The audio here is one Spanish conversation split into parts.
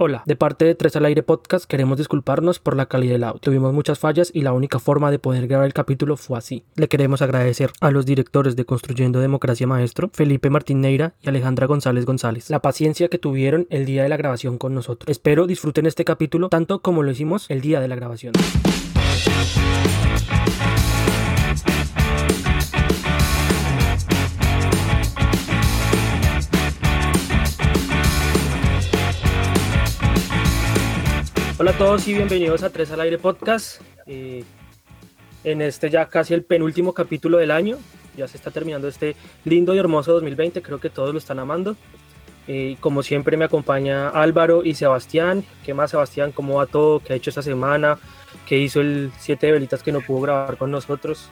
Hola, de parte de Tres al Aire Podcast queremos disculparnos por la calidad del audio. Tuvimos muchas fallas y la única forma de poder grabar el capítulo fue así. Le queremos agradecer a los directores de Construyendo Democracia Maestro, Felipe Martín Neira y Alejandra González González, la paciencia que tuvieron el día de la grabación con nosotros. Espero disfruten este capítulo tanto como lo hicimos el día de la grabación. Hola a todos y bienvenidos a Tres al Aire Podcast. Eh, en este ya casi el penúltimo capítulo del año. Ya se está terminando este lindo y hermoso 2020. Creo que todos lo están amando. Eh, como siempre me acompaña Álvaro y Sebastián. ¿Qué más Sebastián? ¿Cómo va todo? ¿Qué ha hecho esta semana? ¿Qué hizo el Siete de Velitas que no pudo grabar con nosotros?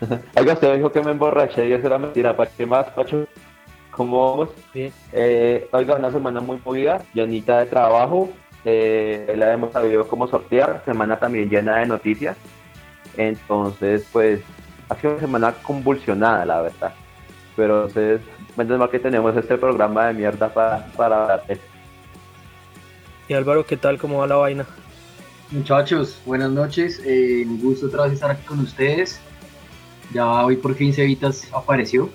Oiga, usted dijo que me emborraché y eso era mentira. ¿Para qué más, Pacho? ¿Cómo vamos? Bien. Eh, oiga, una semana muy movida, llenita de trabajo, eh, la hemos sabido cómo sortear, semana también llena de noticias. Entonces, pues, ha sido una semana convulsionada, la verdad. Pero entonces, menos mal que tenemos este programa de mierda para, para. Y Álvaro, ¿qué tal? ¿Cómo va la vaina? Muchachos, buenas noches. Eh, un gusto otra vez estar aquí con ustedes. Ya hoy por fin Cevitas apareció.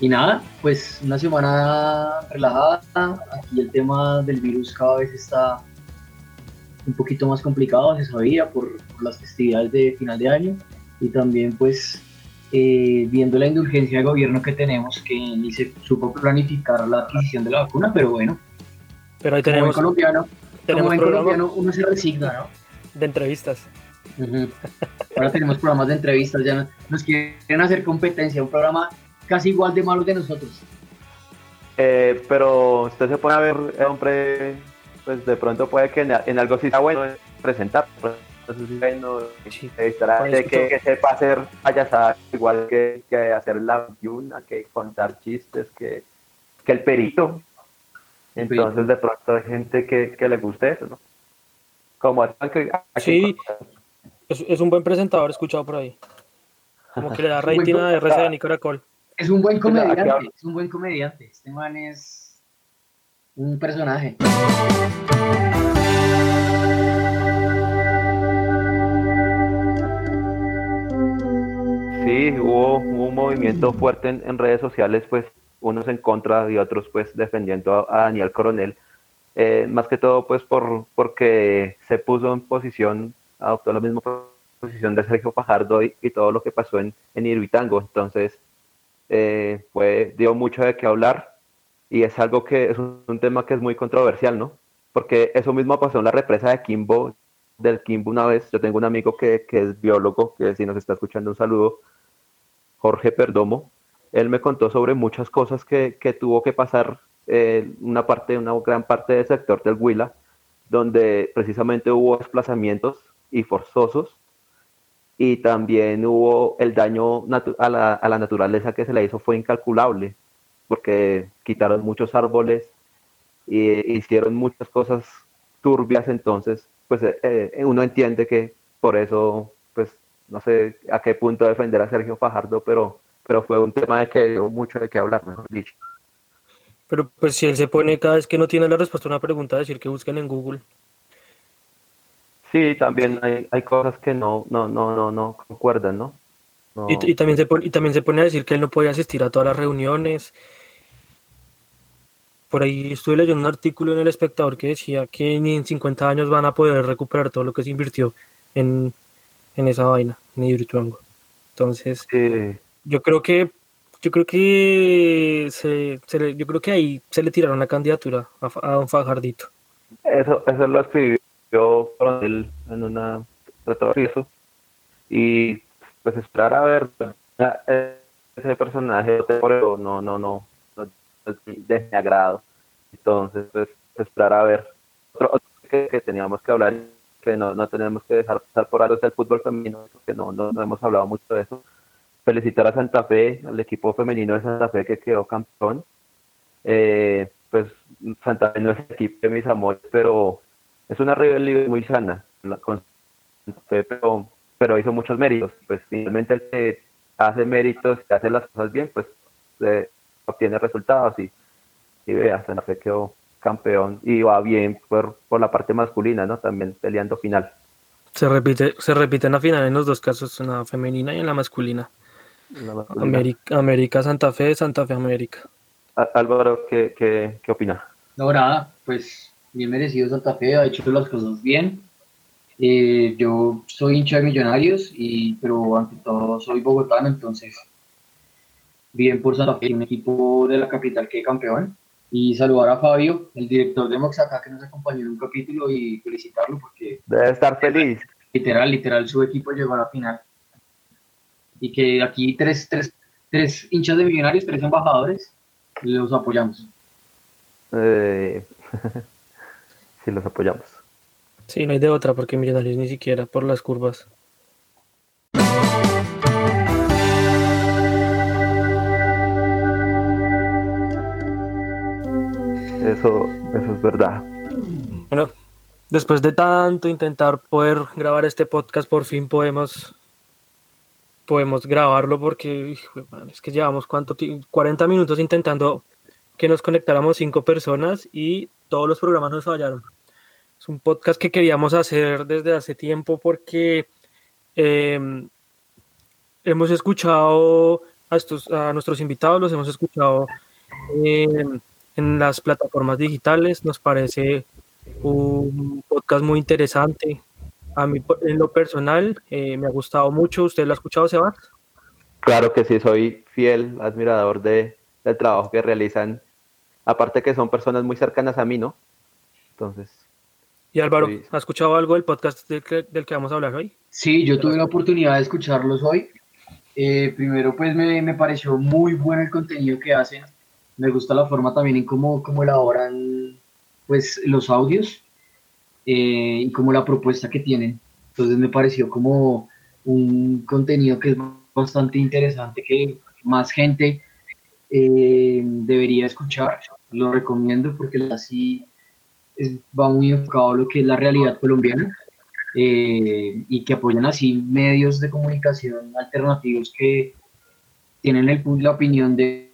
Y nada, pues una semana relajada. Aquí el tema del virus cada vez está un poquito más complicado, se sabía, por, por las festividades de final de año. Y también pues eh, viendo la indulgencia de gobierno que tenemos, que ni se supo planificar la adquisición de la vacuna, pero bueno, Pero ahí como tenemos, colombiano, como tenemos buen programa colombiano uno se resigna, ¿no? de entrevistas. Ahora tenemos programas de entrevistas, ya no- nos quieren hacer competencia, un programa casi igual de malo que nosotros. Eh, pero usted se pone a ver, eh, hombre, pues de pronto puede que en, en algo sí sea bueno presentar. Entonces, bueno, Sí. estará de que, que sepa hacer payasada igual que, que hacer la 21, que contar chistes, que, que el perito. Entonces de pronto hay gente que, que le guste eso, ¿no? Como aquí- aquí- Sí. Es, es un buen presentador, he escuchado por ahí. Como que le da rating a co- RCN y Caracol. Es un buen comediante, es un buen comediante. Este man es un personaje. Sí, hubo, un movimiento fuerte en, redes sociales, pues unos en contra y otros pues defendiendo a, Daniel Coronel. Eh, más que todo pues por porque se puso en posición, adoptó la misma posición de Sergio Fajardo y, todo lo que pasó en, en Irvitango. Entonces, eh, dio mucho de qué hablar y es algo que es un, tema que es muy controversial, ¿no? Porque eso mismo pasó en la represa de Kimbo, del Kimbo una vez. Yo tengo un amigo que, que es biólogo, que si nos está escuchando un saludo, Jorge Perdomo. Él me contó sobre muchas cosas que, que tuvo que pasar eh, una parte, una gran parte del sector del Huila, donde precisamente hubo desplazamientos y forzosos y también hubo el daño a la, a la naturaleza que se le hizo fue incalculable, porque quitaron muchos árboles y hicieron muchas cosas turbias, entonces, pues eh, eh, uno entiende que por eso, pues, no sé a qué punto defender a Sergio Fajardo, pero, pero fue un tema de que dio mucho de qué hablar, mejor dicho. Pero pues si él se pone cada vez que no tiene la respuesta a una pregunta a decir que busquen en Google. Sí, también hay, hay cosas que no, no, no, no, no concuerdan, ¿no? No. Y, y también se pone, y también se pone a decir que él no puede asistir a todas las reuniones. Por ahí estuve leyendo un artículo en El Espectador que decía que ni en 50 años van a poder recuperar todo lo que se invirtió en, en esa vaina, en Hidroituango. Entonces, yo creo que yo creo que se, se le- yo creo que ahí se le tiraron la candidatura a, a don Fajardito. Eso, eso lo escribió Coronel en una retroceso y pues esperar a ver a- ese personaje no no no no es de mi agrado entonces pues esperar a ver. Otro, otro que, que teníamos que hablar que no, no tenemos que dejar pasar por alto es el fútbol femenino porque no, no, hemos hablado mucho de eso. Felicitar a Santa Fe al equipo femenino de Santa Fe que quedó campeón. Eh, pues Santa Fe no es el equipo de mis amores, pero es una rivalidad muy sana Santa Fe, pero, pero hizo muchos méritos. Pues finalmente el que hace méritos y hace las cosas bien, pues eh, obtiene resultados y, y vea, Santa Fe quedó, campeón y va bien por, por la parte masculina, ¿no? También peleando final. Se repite, se repite en la final en los dos casos, en la femenina y en la masculina. América, América, Santa Fe, Santa Fe, América. Álvaro, ¿qué, qué, qué opina? No, nada, pues bien merecido Santa Fe, ha hecho las cosas bien. Eh, yo soy hincha de Millonarios, y, pero ante todo soy bogotano, entonces bien por Santa Fe, un equipo de la capital que campeón. Y saludar a Fabio, el director de Moxaca, que nos acompañó en un capítulo y felicitarlo porque... Debe estar feliz. Literal, literal, su equipo llegó a la final. Y que aquí tres, tres, tres hinchas de Millonarios, tres embajadores, los apoyamos. Eh, sí, los apoyamos. Sí, no hay de otra porque Millonarios ni siquiera por las curvas. Eso, eso es verdad. Bueno, después de tanto intentar poder grabar este podcast, por fin podemos podemos grabarlo porque es que llevamos cuánto 40 minutos intentando que nos conectáramos cinco personas y todos los programas nos fallaron. Es un podcast que queríamos hacer desde hace tiempo porque em, hemos escuchado a, estos, a nuestros invitados, los hemos escuchado en las plataformas digitales. Nos parece un podcast muy interesante. A mí, en lo personal, eh, me ha gustado mucho. ¿Usted lo ha escuchado, Sebastián? Claro que sí, soy fiel admirador de, del trabajo que realizan Aparte que son personas muy cercanas a mí, ¿no? Entonces. Y Álvaro, ¿ha escuchado algo del podcast del que, del que, vamos a hablar hoy? Sí, yo tuve la oportunidad de escucharlos hoy. Eh, primero, pues me, me, pareció muy bueno el contenido que hacen. Me gusta la forma también en cómo, cómo elaboran pues, los audios eh, y como la propuesta que tienen. Entonces me pareció como un contenido que es bastante interesante, que más gente eh, debería escuchar lo recomiendo porque así va muy enfocado a lo que es la realidad colombiana eh, y que apoyan así medios de comunicación alternativos que tienen el, la opinión de,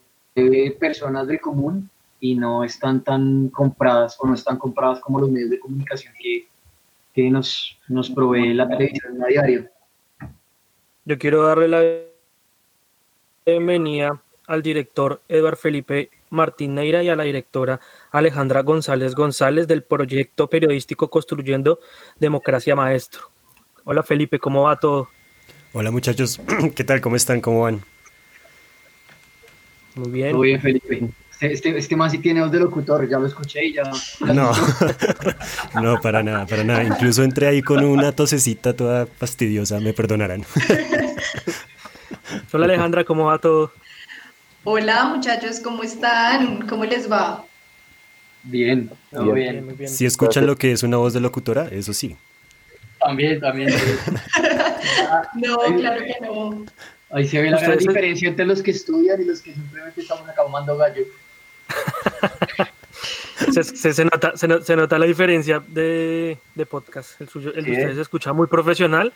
personas del común y no están tan compradas o no están compradas como los medios de comunicación que, que nos, nos provee la televisión a diario. Yo quiero darle la bienvenida al director Eduard Felipe Martín Neira y a la directora Alejandra González González del proyecto periodístico Construyendo Democracia Maestro. Hola Felipe, ¿cómo va todo? Hola muchachos, ¿qué tal? ¿Cómo están? ¿Cómo van? Muy bien. Muy bien, Felipe. Este, este, este más sí tiene voz de locutor, ya lo escuché y ya. No, no, para nada, para nada. Incluso entré ahí con una tosecita toda fastidiosa, me perdonarán. Hola Alejandra, ¿cómo va todo? Hola muchachos, ¿cómo están? ¿Cómo les va? Bien, todo bien. Si escuchan lo que es una voz de locutora, eso sí. También, también. no, claro que no. Ahí se ve la gran diferencia entre los que estudian y los que simplemente estamos acá gallo. se, nota, se, nota, la diferencia de, de podcast. El, suyo, el de ustedes se escucha muy profesional,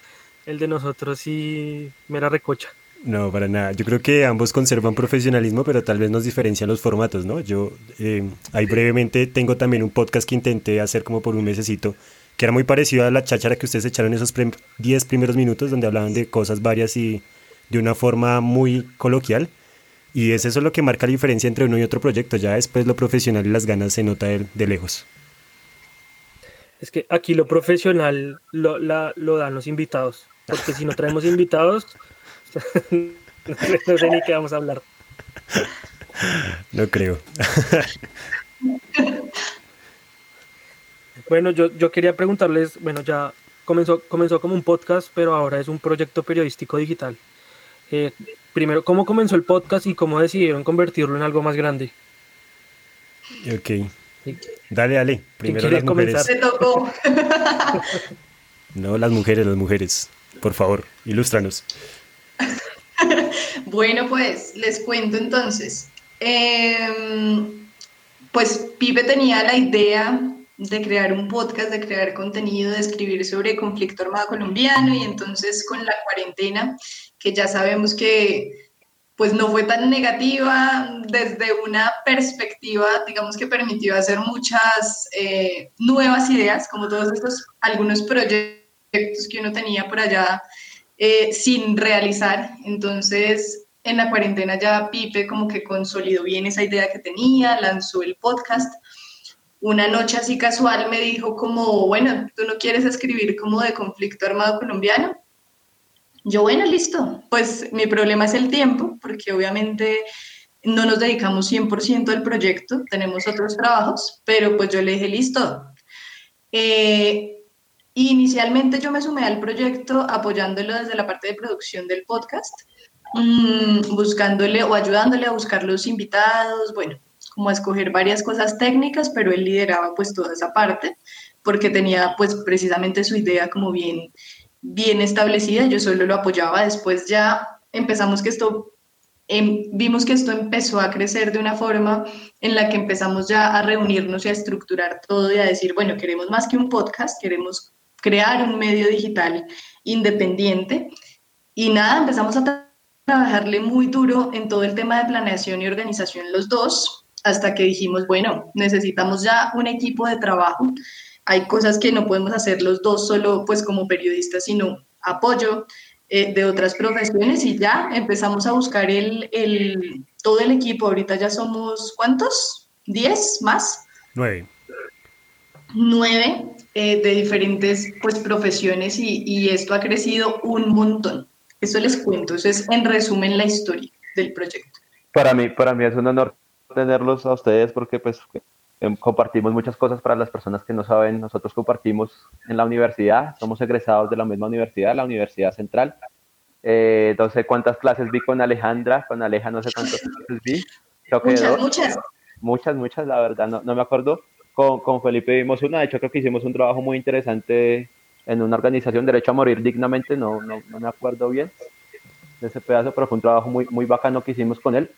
el de nosotros sí mera recocha. No, para nada. Yo creo que ambos conservan profesionalismo, pero tal vez nos diferencian los formatos, ¿no? Yo eh, ahí brevemente tengo también un podcast que intenté hacer como por un mesecito, que era muy parecido a la cháchara que ustedes echaron esos 10 primeros minutos, donde hablaban de cosas varias y de una forma muy coloquial. Y es eso lo que marca la diferencia entre uno y otro proyecto. Ya después lo profesional y las ganas se nota de, de lejos. Es que aquí lo profesional lo, lo dan los invitados, porque si no traemos invitados no sé ni qué vamos a hablar. No creo. bueno, yo, yo quería preguntarles, bueno, ya comenzó, comenzó como un podcast, pero ahora es un proyecto periodístico digital. Eh, primero, ¿cómo comenzó el podcast y cómo decidieron convertirlo en algo más grande? Ok. Dale, dale. Primero las mujeres. Se tocó. no, las mujeres, las mujeres. Por favor, ilústranos. bueno, pues les cuento entonces. Em, pues Pipe tenía la idea de crear un podcast, de crear contenido, de escribir sobre conflicto armado colombiano y entonces con la cuarentena, que ya sabemos que pues no fue tan negativa desde una perspectiva, digamos que permitió hacer muchas eh, nuevas ideas, como todos estos, algunos proyectos que uno tenía por allá eh, sin realizar. Entonces, en la cuarentena ya Pipe como que consolidó bien esa idea que tenía, lanzó el podcast. Una noche así casual me dijo como, bueno, ¿tú no quieres escribir como de conflicto armado colombiano? Yo, bueno, listo. Pues mi problema es el tiempo, porque obviamente no nos dedicamos 100% al proyecto, tenemos otros trabajos, pero pues yo le dije, listo. Eh, inicialmente yo me sumé al proyecto apoyándolo desde la parte de producción del podcast, mm, buscándole o ayudándole a buscar los invitados, bueno, como a escoger varias cosas técnicas, pero él lideraba pues toda esa parte, porque tenía pues precisamente su idea como bien bien establecida, yo solo lo apoyaba, después ya empezamos que esto, em, vimos que esto empezó a crecer de una forma en la que empezamos ya a reunirnos y a estructurar todo y a decir, bueno, queremos más que un podcast, queremos crear un medio digital independiente y nada, empezamos a trabajarle muy duro en todo el tema de planeación y organización los dos, hasta que dijimos, bueno, necesitamos ya un equipo de trabajo hay cosas que no podemos hacer los dos solo pues como periodistas, sino apoyo eh, de otras profesiones y ya empezamos a buscar el, el, todo el equipo. Ahorita ya somos, ¿cuántos? ¿Diez más? Nueve. Nueve eh, de diferentes pues profesiones y, y esto ha crecido un montón. Eso les cuento, eso es en resumen la historia del proyecto. Para mí, para mí es un honor tenerlos a ustedes porque pues Em, compartimos muchas cosas para las personas que no saben. Nosotros compartimos en la universidad, somos egresados de la misma universidad, la Universidad Central. Eh, no sé cuántas clases vi con Alejandra, con Aleja no sé cuántas clases vi. muchas, muchas. Muchas, muchas, la verdad, no, no me acuerdo. Con, con, Felipe vimos una, de hecho creo que hicimos un trabajo muy interesante en una organización Derecho a Morir Dignamente, no, no, no me acuerdo bien de ese pedazo, pero fue un trabajo muy, muy bacano que hicimos con él.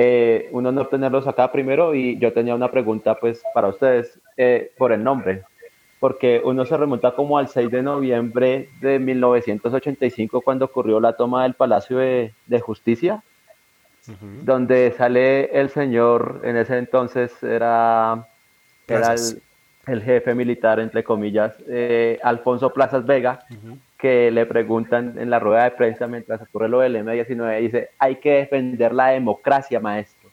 Eh, un honor tenerlos acá primero y yo tenía una pregunta pues para ustedes eh, por el nombre, porque uno se remonta como al 6 de noviembre de 1985 cuando ocurrió la toma del Palacio de, Justicia, donde sale el señor, en ese entonces era, era el, jefe militar, entre comillas, eh, Alfonso Plazas Vega que le preguntan en la rueda de prensa mientras ocurre lo del M19, dice, hay que defender la democracia, maestro.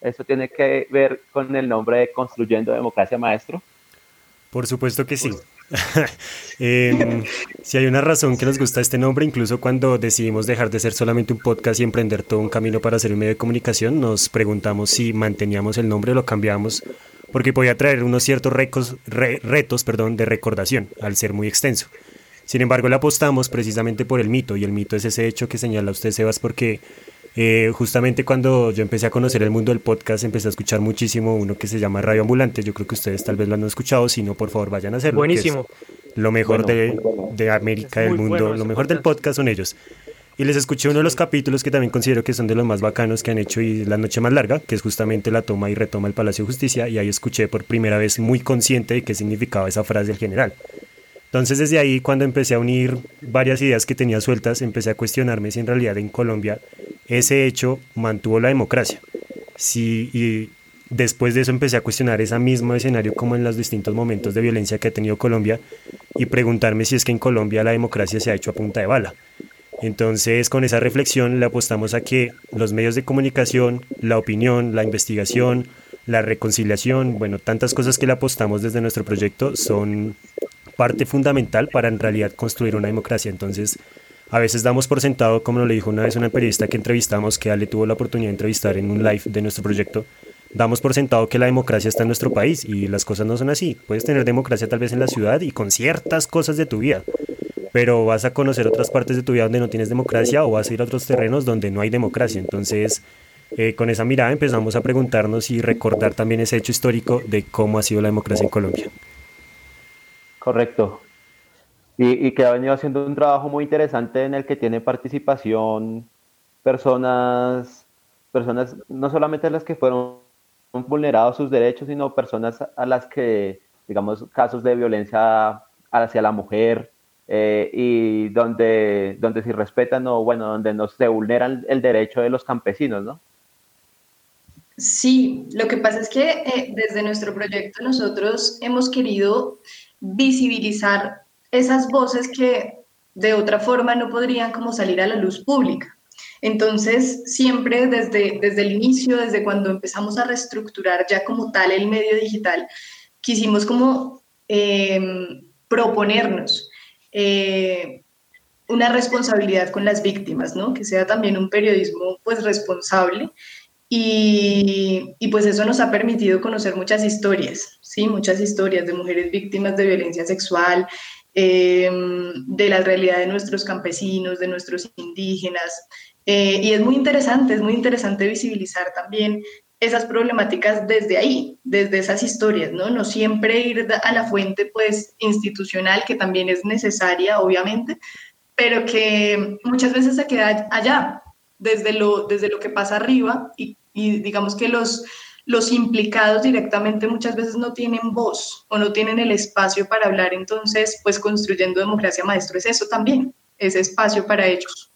¿Eso tiene que ver con el nombre de Construyendo Democracia, maestro? Por supuesto que sí. Em, si hay una razón que nos gusta este nombre, incluso cuando decidimos dejar de ser solamente un podcast y emprender todo un camino para ser un medio de comunicación, nos preguntamos si manteníamos el nombre o lo cambiamos, porque podía traer unos ciertos retos perdón, de recordación al ser muy extenso. Sin embargo, le apostamos precisamente por el mito, y el mito es ese hecho que señala usted, Sebas, porque eh, justamente cuando yo empecé a conocer el mundo del podcast, empecé a escuchar muchísimo uno que se llama Radio Ambulante. Yo creo que ustedes tal vez lo han escuchado, si no, por favor, vayan a hacerlo. Buenísimo. lo mejor de, de, América, del mundo, lo mejor del podcast son ellos. Y les escuché uno de los capítulos que también considero que son de los más bacanos que han hecho y La Noche Más Larga, que es justamente la toma y retoma el Palacio de Justicia, y ahí escuché por primera vez muy consciente de qué significaba esa frase del general. Entonces desde ahí, cuando empecé a unir varias ideas que tenía sueltas, empecé a cuestionarme si en realidad en Colombia ese hecho mantuvo la democracia. Si, y después de eso empecé a cuestionar ese mismo escenario como en los distintos momentos de violencia que ha tenido Colombia y preguntarme si es que en Colombia la democracia se ha hecho a punta de bala. Entonces, con esa reflexión le apostamos a que los medios de comunicación, la opinión, la investigación, la reconciliación, bueno, tantas cosas que le apostamos desde nuestro proyecto son parte fundamental para en realidad construir una democracia. Entonces, a veces damos por sentado, como le dijo una vez una periodista que entrevistamos, que Ale tuvo la oportunidad de entrevistar en un live de nuestro proyecto, damos por sentado que la democracia está en nuestro país y las cosas no son así. Puedes tener democracia tal vez en la ciudad y con ciertas cosas de tu vida, pero vas a conocer otras partes de tu vida donde no tienes democracia o vas a ir a otros terrenos donde no hay democracia. Entonces, eh, con esa mirada empezamos a preguntarnos y recordar también ese hecho histórico de cómo ha sido la democracia en Colombia. Correcto. Y, que ha venido haciendo un trabajo muy interesante en el que tiene participación personas, personas, no solamente las que fueron vulnerados sus derechos, sino personas a las que, digamos, casos de violencia hacia la mujer, eh, y donde, donde se respetan o bueno, donde no se vulneran el derecho de los campesinos, ¿no? Sí, lo que pasa es que eh, desde nuestro proyecto nosotros hemos querido visibilizar esas voces que de otra forma no podrían como salir a la luz pública. Entonces, siempre desde, desde el inicio, desde cuando empezamos a reestructurar ya como tal el medio digital, quisimos como em, proponernos eh, una responsabilidad con las víctimas, ¿no? Que sea también un periodismo pues responsable y, y, pues eso nos ha permitido conocer muchas historias, ¿sí? Muchas historias de mujeres víctimas de violencia sexual, em, de la realidad de nuestros campesinos, de nuestros indígenas, eh, y es muy interesante, es muy interesante visibilizar también esas problemáticas desde ahí, desde esas historias, ¿no? No siempre ir a la fuente, pues, institucional, que también es necesaria, obviamente, pero que muchas veces se queda allá, desde lo, desde lo que pasa arriba, y, y digamos que los, los implicados directamente muchas veces no tienen voz o no tienen el espacio para hablar, entonces, pues, construyendo democracia maestro es eso también, ese espacio para ellos.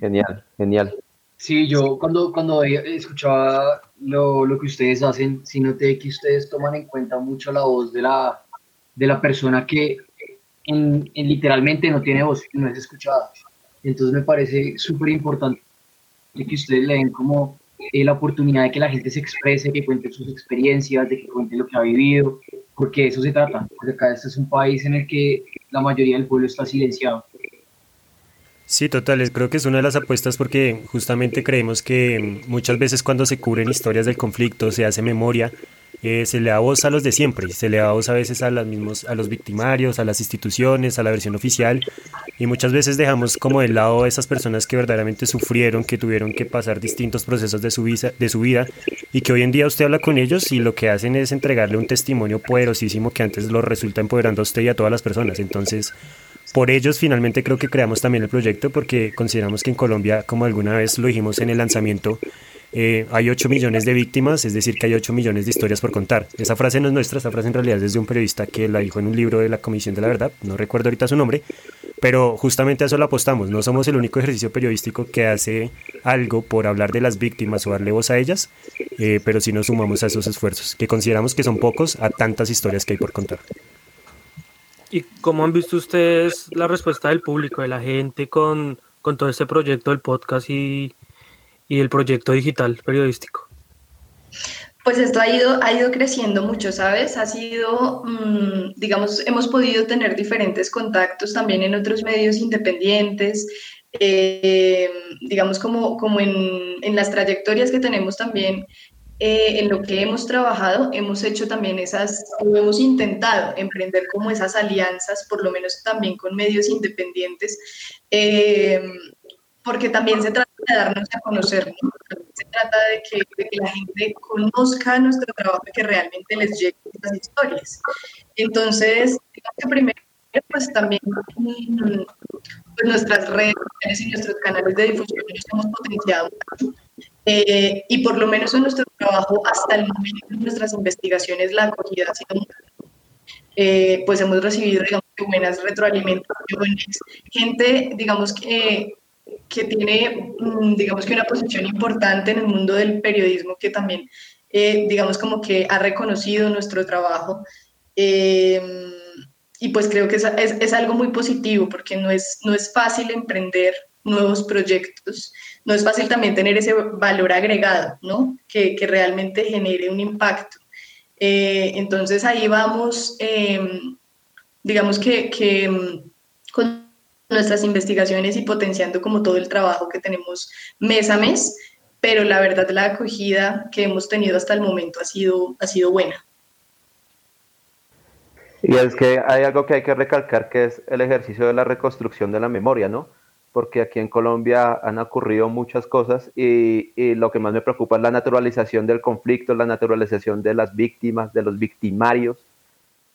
Genial, genial. Sí, yo cuando, cuando escuchaba lo, lo, que ustedes hacen, sí noté que ustedes toman en cuenta mucho la voz de la, de la persona que en, literalmente no tiene voz, no es escuchada. Entonces me parece súper importante que ustedes le den como eh, la oportunidad de que la gente se exprese, que cuente sus experiencias, de que cuente lo que ha vivido, porque eso se trata. Porque acá este es un país en el que la mayoría del pueblo está silenciado. Sí, total, creo que es una de las apuestas porque justamente creemos que muchas veces cuando se cubren historias del conflicto, se hace memoria, eh, se le da voz a los de siempre, se le da voz a veces a, los mismos, a los victimarios, a las instituciones, a la versión oficial, y muchas veces dejamos como de lado a esas personas que verdaderamente sufrieron, que tuvieron que pasar distintos procesos de su, de su vida, y que hoy en día usted habla con ellos y lo que hacen es entregarle un testimonio poderosísimo que antes lo resulta empoderando a usted y a todas las personas. Entonces, por ellos finalmente creo que creamos también el proyecto porque consideramos que en Colombia, como alguna vez lo dijimos en el lanzamiento, eh, hay 8 millones de víctimas, es decir, que hay 8 millones de historias por contar. Esa frase no es nuestra, esa frase en realidad es de un periodista que la dijo en un libro de la Comisión de la Verdad, no recuerdo ahorita su nombre, pero justamente a eso lo apostamos. No somos el único ejercicio periodístico que hace algo por hablar de las víctimas o darle voz a ellas, eh, pero sí nos sumamos a esos esfuerzos, que consideramos que son pocos a tantas historias que hay por contar. ¿Y cómo han visto ustedes la respuesta del público, de la gente con, con todo este proyecto del podcast y, y el proyecto digital periodístico? Pues esto ha ido, ha ido creciendo mucho, ¿sabes? Ha sido, mm, digamos, hemos podido tener diferentes contactos también en otros medios independientes, eh, digamos, como, como en, en, las trayectorias que tenemos también eh, en lo que hemos trabajado, hemos hecho también esas, o hemos intentado emprender como esas alianzas, por lo menos también con medios independientes, eh, porque también se trata de darnos a conocer, se trata de que, la gente conozca nuestro trabajo y que realmente les lleguen estas historias. Entonces, que primero, pues también mm, pues nuestras redes y nuestros canales de difusión los hemos potenciado eh, y por lo menos en nuestro trabajo, hasta el momento, en nuestras investigaciones, la acogida ha sido muy eh, pues hemos recibido, digamos, buenas retroalimentaciones, gente, digamos, que, que tiene, mm, digamos, que una posición importante en el mundo del periodismo, que también, eh, digamos, como que ha reconocido nuestro trabajo. y pues creo que es, es, es, algo muy positivo, porque no es, no es fácil emprender nuevos proyectos no es fácil también tener ese valor agregado, ¿no? Que, que realmente genere un impacto. Eh, entonces ahí vamos, em, digamos que, que em, con nuestras investigaciones y potenciando como todo el trabajo que tenemos mes a mes, pero la verdad la acogida que hemos tenido hasta el momento ha sido, ha sido buena. Y es que hay algo que hay que recalcar que es el ejercicio de la reconstrucción de la memoria, ¿no? porque aquí en Colombia han ocurrido muchas cosas y, lo que más me preocupa es la naturalización del conflicto, la naturalización de las víctimas, de los victimarios.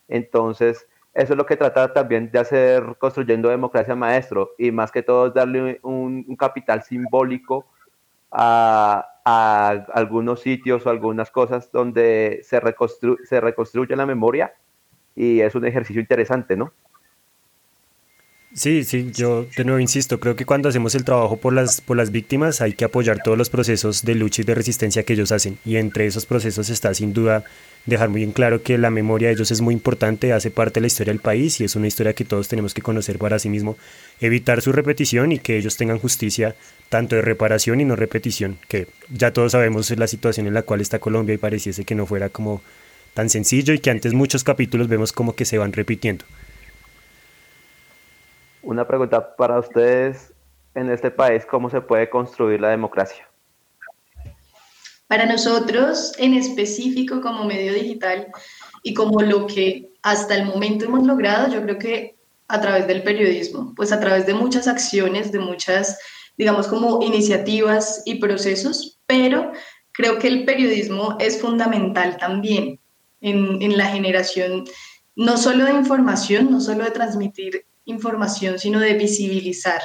Entonces, eso es lo que trata también de hacer construyendo democracia maestro y más que todo darle un, capital simbólico a, algunos sitios o algunas cosas donde se reconstruye la memoria y es un ejercicio interesante, ¿no? Sí, sí, yo de nuevo insisto, creo que cuando hacemos el trabajo por las, por las víctimas hay que apoyar todos los procesos de lucha y de resistencia que ellos hacen. Y entre esos procesos está sin duda dejar muy en claro que la memoria de ellos es muy importante, hace parte de la historia del país y es una historia que todos tenemos que conocer para sí mismo, evitar su repetición y que ellos tengan justicia tanto de reparación y no repetición, que ya todos sabemos la situación en la cual está Colombia y pareciese que no fuera como tan sencillo y que antes muchos capítulos vemos como que se van repitiendo. Una pregunta para ustedes en este país, ¿cómo se puede construir la democracia? Para nosotros, en específico como medio digital y como lo que hasta el momento hemos logrado, yo creo que a través del periodismo, pues a través de muchas acciones, de muchas, digamos, como iniciativas y procesos, pero creo que el periodismo es fundamental también en, en la generación no solo de información, no solo de transmitir información, sino de visibilizar,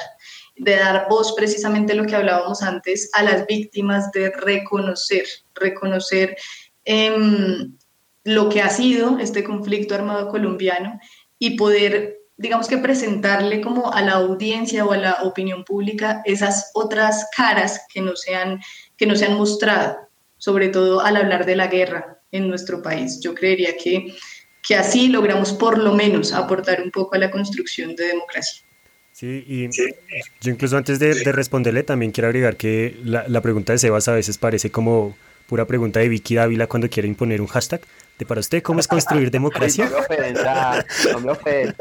de dar voz precisamente lo que hablábamos antes a las víctimas, de reconocer, reconocer em, lo que ha sido este conflicto armado colombiano y poder, digamos que presentarle como a la audiencia o a la opinión pública esas otras caras que no se han, que no se han mostrado, sobre todo al hablar de la guerra en nuestro país. Yo creería que que así logramos por lo menos aportar un poco a la construcción de democracia. Sí, y yo incluso antes de, responderle también quiero agregar que la, la, pregunta de Sebas a veces parece como pura pregunta de Vicky Dávila cuando quiere imponer un hashtag, para usted cómo es construir democracia. no me ofenda,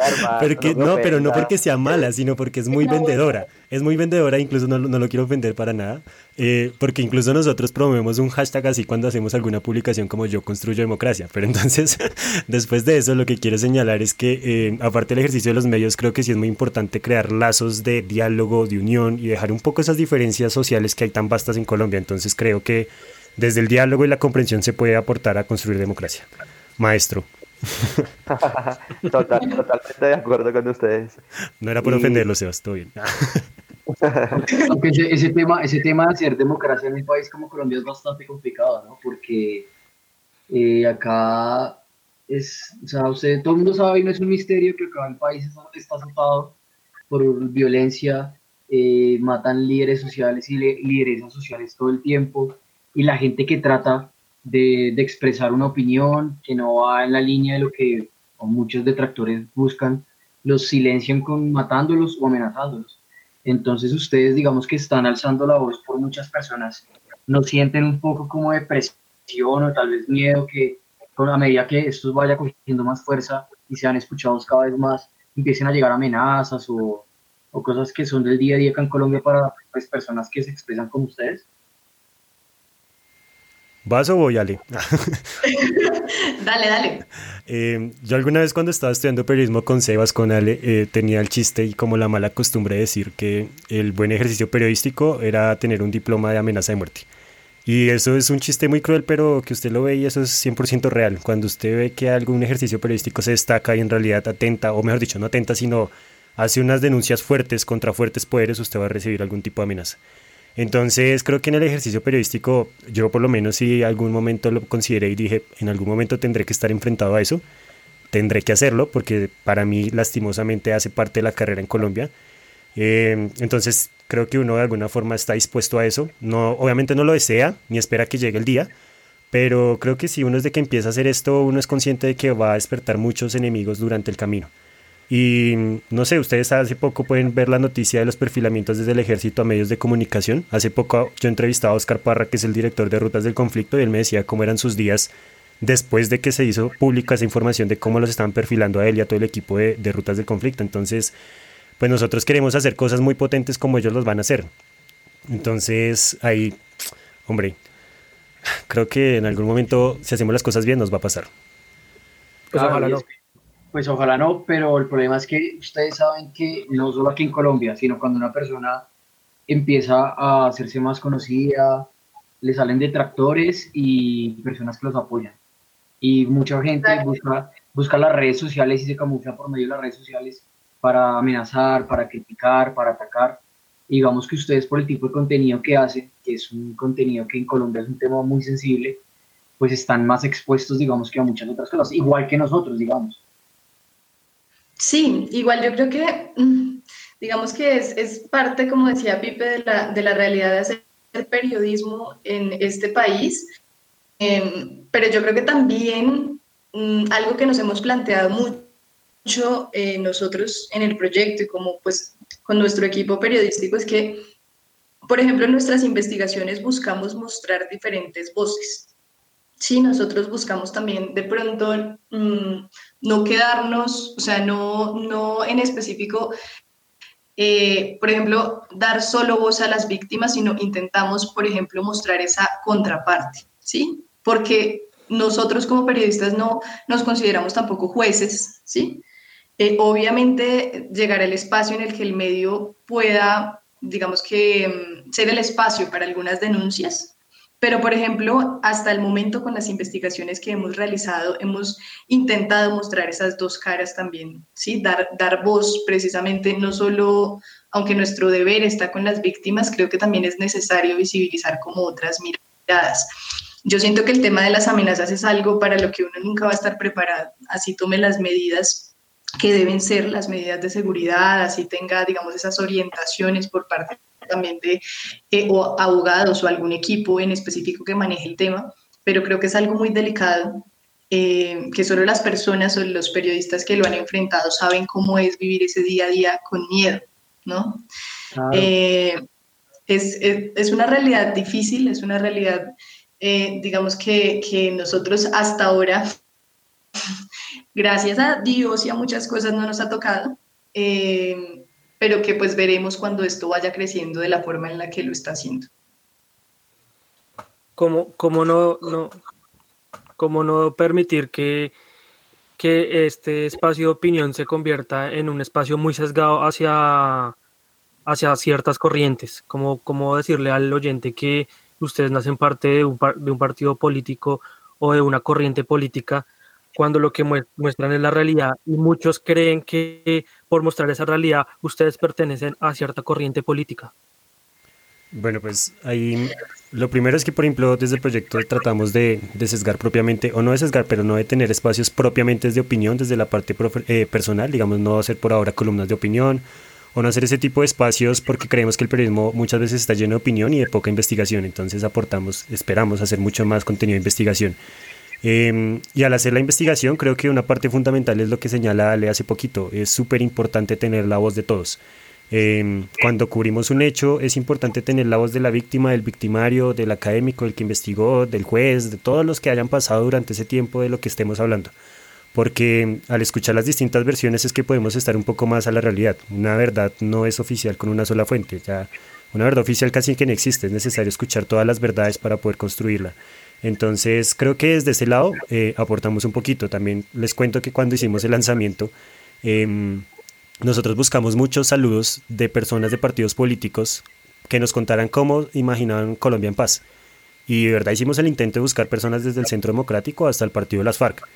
no, pero no porque sea mala, sino porque es muy vendedora. Es muy vendedora, incluso no, no lo quiero ofender para nada, eh, porque incluso nosotros promovemos un hashtag así cuando hacemos alguna publicación como yo construyo democracia. Pero entonces, después de eso, lo que quiero señalar es que, eh, aparte del ejercicio de los medios, creo que sí es muy importante crear lazos de diálogo, de unión y dejar un poco esas diferencias sociales que hay tan vastas en Colombia. Entonces creo que desde el diálogo y la comprensión se puede aportar a construir democracia. Maestro. Total, totalmente de acuerdo con ustedes. No era por ofenderlo, Sebas, todo bien. Aunque ese, tema, ese tema de hacer democracia en un país como Colombia es bastante complicado, ¿no? Porque eh, acá es, o sea, usted, todo el mundo sabe y no es un misterio que acá el país está, azotado por violencia, eh, matan líderes sociales y líderes sociales todo el tiempo, y la gente que trata de, de, expresar una opinión que no va en la línea de lo que muchos detractores buscan, los silencian con matándolos o amenazándolos. Entonces ustedes, digamos que están alzando la voz por muchas personas, no sienten un poco como depresión o tal vez miedo que a medida que esto vaya cogiendo más fuerza y sean escuchados cada vez más, empiecen a llegar amenazas o, o cosas que son del día a día acá en Colombia para pues, personas que se expresan como ustedes. ¿Vas o voy, Ale? dale, dale. Eh, yo alguna vez cuando estaba estudiando periodismo con Sebas, con Ale, eh, tenía el chiste y como la mala costumbre de decir que el buen ejercicio periodístico era tener un diploma de amenaza de muerte. Y eso es un chiste muy cruel, pero que usted lo ve y eso es 100% real. Cuando usted ve que algún ejercicio periodístico se destaca y en realidad atenta, o mejor dicho, no atenta, sino hace unas denuncias fuertes contra fuertes poderes, usted va a recibir algún tipo de amenaza. Entonces creo que en el ejercicio periodístico yo por lo menos si algún momento lo consideré y dije, en algún momento tendré que estar enfrentado a eso, tendré que hacerlo porque para mí lastimosamente hace parte de la carrera en Colombia. Eh, entonces creo que uno de alguna forma está dispuesto a eso. No, obviamente no lo desea ni espera que llegue el día, pero creo que si uno es de que empieza a hacer esto, uno es consciente de que va a despertar muchos enemigos durante el camino. Y no sé, ustedes hace poco pueden ver la noticia de los perfilamientos desde el ejército a medios de comunicación. Hace poco yo entrevistaba a Oscar Parra, que es el director de Rutas del Conflicto, y él me decía cómo eran sus días después de que se hizo pública esa información de cómo los estaban perfilando a él y a todo el equipo de, de Rutas del Conflicto. Entonces, pues nosotros queremos hacer cosas muy potentes como ellos los van a hacer. Entonces, ahí, hombre, creo que en algún momento, si hacemos las cosas bien, nos va a pasar. Pues ojalá no. Pues ojalá no, pero el problema es que ustedes saben que no solo aquí en Colombia, sino cuando una persona empieza a hacerse más conocida, le salen detractores y personas que los apoyan. Y mucha gente busca, busca las redes sociales y se camufla por medio de las redes sociales para amenazar, para criticar, para atacar. Y digamos que ustedes por el tipo de contenido que hacen, que es un contenido que en Colombia es un tema muy sensible, pues están más expuestos, digamos, que a muchas otras cosas, igual que nosotros, digamos. Sí, igual yo creo que mm, digamos que es, es parte, como decía Pipe, de la, de la realidad de hacer periodismo en este país. Em, pero yo creo que también mm, algo que nos hemos planteado mucho eh, nosotros en el proyecto y como pues con nuestro equipo periodístico es que, por ejemplo, en nuestras investigaciones buscamos mostrar diferentes voces. Sí, nosotros buscamos también de pronto mm, no quedarnos, o sea, no, no en específico eh, por ejemplo, dar solo voz a las víctimas, sino intentamos, por ejemplo, mostrar esa contraparte, ¿sí? Porque nosotros como periodistas no nos consideramos tampoco jueces, ¿sí? Eh, obviamente llegar al espacio en el que el medio pueda, digamos que, mm, ser el espacio para algunas denuncias, pero, por ejemplo, hasta el momento con las investigaciones que hemos realizado, hemos intentado mostrar esas dos caras también, ¿sí? Dar, dar voz precisamente, no solo, aunque nuestro deber está con las víctimas, creo que también es necesario visibilizar como otras miradas. Yo siento que el tema de las amenazas es algo para lo que uno nunca va a estar preparado, así tome las medidas que deben ser las medidas de seguridad, así tenga, digamos, esas orientaciones por parte también de eh, o abogados o algún equipo en específico que maneje el tema, pero creo que es algo muy delicado, eh, que solo las personas o los periodistas que lo han enfrentado saben cómo es vivir ese día a día con miedo, ¿no? Eh, es, es, es, una realidad difícil, es una realidad, digamos, que, que nosotros hasta ahora, gracias a Dios y a muchas cosas no nos ha tocado. Eh, pero que pues veremos cuando esto vaya creciendo de la forma en la que lo está haciendo. ¿Cómo, cómo no, no, cómo no permitir que, que este espacio de opinión se convierta en un espacio muy sesgado hacia, hacia ciertas corrientes? ¿Cómo, ¿Cómo decirle al oyente que ustedes nacen parte de un, de un partido político o de una corriente política cuando lo que muestran es la realidad y muchos creen que por mostrar esa realidad ustedes pertenecen a cierta corriente política. Bueno, pues ahí lo primero es que, por ejemplo, desde el proyecto tratamos de, sesgar propiamente, o no de sesgar, pero no de tener espacios propiamente de opinión desde la parte eh, personal, digamos, no hacer por ahora columnas de opinión, o no hacer ese tipo de espacios porque creemos que el periodismo muchas veces está lleno de opinión y de poca investigación, entonces aportamos, esperamos hacer mucho más contenido de investigación. Em, y al hacer la investigación, creo que una parte fundamental es lo que señala Ale hace poquito. Es súper importante tener la voz de todos. Em, cuando cubrimos un hecho, es importante tener la voz de la víctima, del victimario, del académico, del que investigó, del juez, de todos los que hayan pasado durante ese tiempo de lo que estemos hablando. Porque al escuchar las distintas versiones es que podemos estar un poco más a la realidad. Una verdad no es oficial con una sola fuente. Ya una verdad oficial casi que no existe. Es necesario escuchar todas las verdades para poder construirla. Entonces creo que desde ese lado eh, aportamos un poquito. También les cuento que cuando hicimos el lanzamiento, em, nosotros buscamos muchos saludos de personas de partidos políticos que nos contaran cómo imaginaban Colombia en paz. Y de verdad hicimos el intento de buscar personas desde el Centro Democrático hasta el partido de las FARC.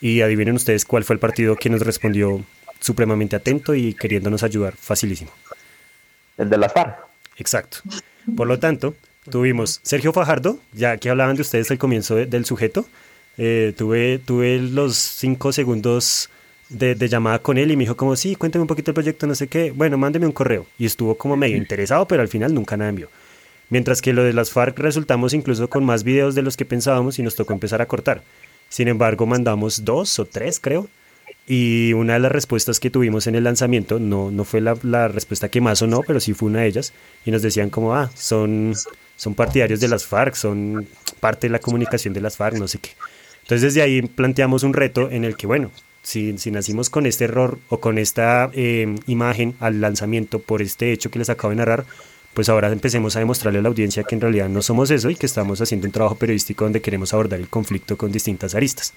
Y adivinen ustedes cuál fue el partido que nos respondió supremamente atento y queriéndonos ayudar facilísimo. El de las FARC. Exacto. Por lo tanto, Tuvimos Sergio Fajardo, ya que hablaban de ustedes al comienzo del sujeto. Eh, tuve, tuve los cinco segundos de, llamada con él y me dijo como, sí, cuéntame un poquito el proyecto, no sé qué. Bueno, mándeme un correo. Y estuvo como medio interesado, pero al final nunca nada envió. Mientras que lo de las FARC resultamos incluso con más videos de los que pensábamos y nos tocó empezar a cortar. Sin embargo, mandamos dos o tres, creo. Y una de las respuestas que tuvimos en el lanzamiento, no, no fue la, la respuesta que más o no, pero sí fue una de ellas. Y nos decían como, ah, son son partidarios de las FARC, son parte de la comunicación de las FARC, no sé qué. Entonces desde ahí planteamos un reto en el que, bueno, si, si nacimos con este error o con esta eh, imagen al lanzamiento por este hecho que les acabo de narrar, pues ahora empecemos a demostrarle a la audiencia que en realidad no somos eso y que estamos haciendo un trabajo periodístico donde queremos abordar el conflicto con distintas aristas.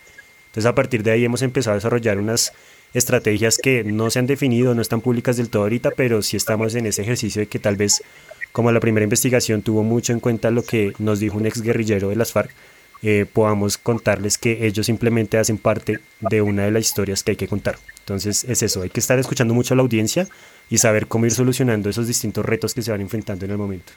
Entonces a partir de ahí hemos empezado a desarrollar unas estrategias que no se han definido, no están públicas del todo ahorita, pero sí estamos en ese ejercicio de que tal vez como la primera investigación tuvo mucho en cuenta lo que nos dijo un ex guerrillero de las FARC, eh, podamos contarles que ellos simplemente hacen parte de una de las historias que hay que contar. Entonces es eso, hay que estar escuchando mucho a la audiencia y saber cómo ir solucionando esos distintos retos que se van enfrentando en el momento.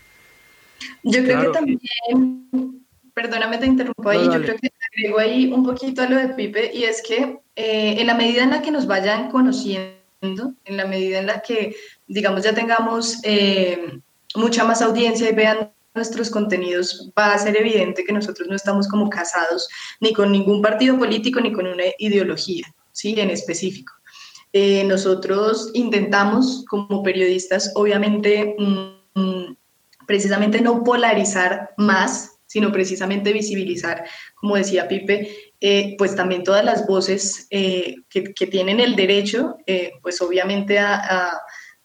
Yo creo que también, perdóname te interrumpo ahí, yo creo que agrego ahí un poquito a lo de Pipe y es que eh, en la medida en la que nos vayan conociendo en la medida en la que, digamos, ya tengamos eh, mucha más audiencia y vean nuestros contenidos, va a ser evidente que nosotros no estamos como casados ni con ningún partido político ni con una ideología, ¿sí? En específico. Eh, nosotros intentamos como periodistas, obviamente, mm, precisamente no polarizar más, sino precisamente visibilizar, como decía Pipe, eh, pues también todas las voces eh, que, tienen el derecho, pues obviamente a,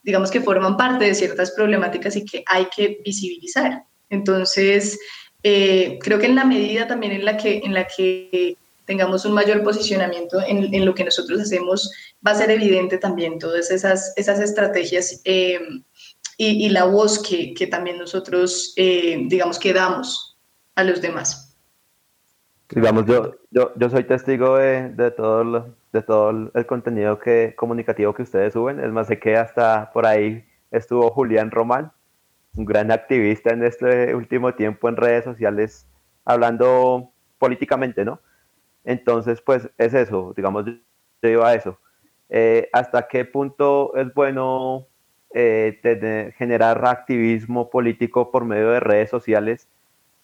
digamos que forman parte de ciertas problemáticas y que hay que visibilizar. Entonces, creo que en la medida también en la que, en la que tengamos un mayor posicionamiento en, en, lo que nosotros hacemos, va a ser evidente también todas esas, esas estrategias eh, y, y, la voz que, que también nosotros, eh, digamos, que damos a los demás. Digamos, yo, yo, yo soy testigo de, de, todo, de todo el contenido que, comunicativo que ustedes suben. Es más, sé que hasta por ahí estuvo Julián Román, un gran activista en este último tiempo en redes sociales, hablando políticamente, ¿no? Entonces, pues es eso, digamos, yo iba a eso. Eh, ¿Hasta qué punto es bueno eh, generar activismo político por medio de redes sociales?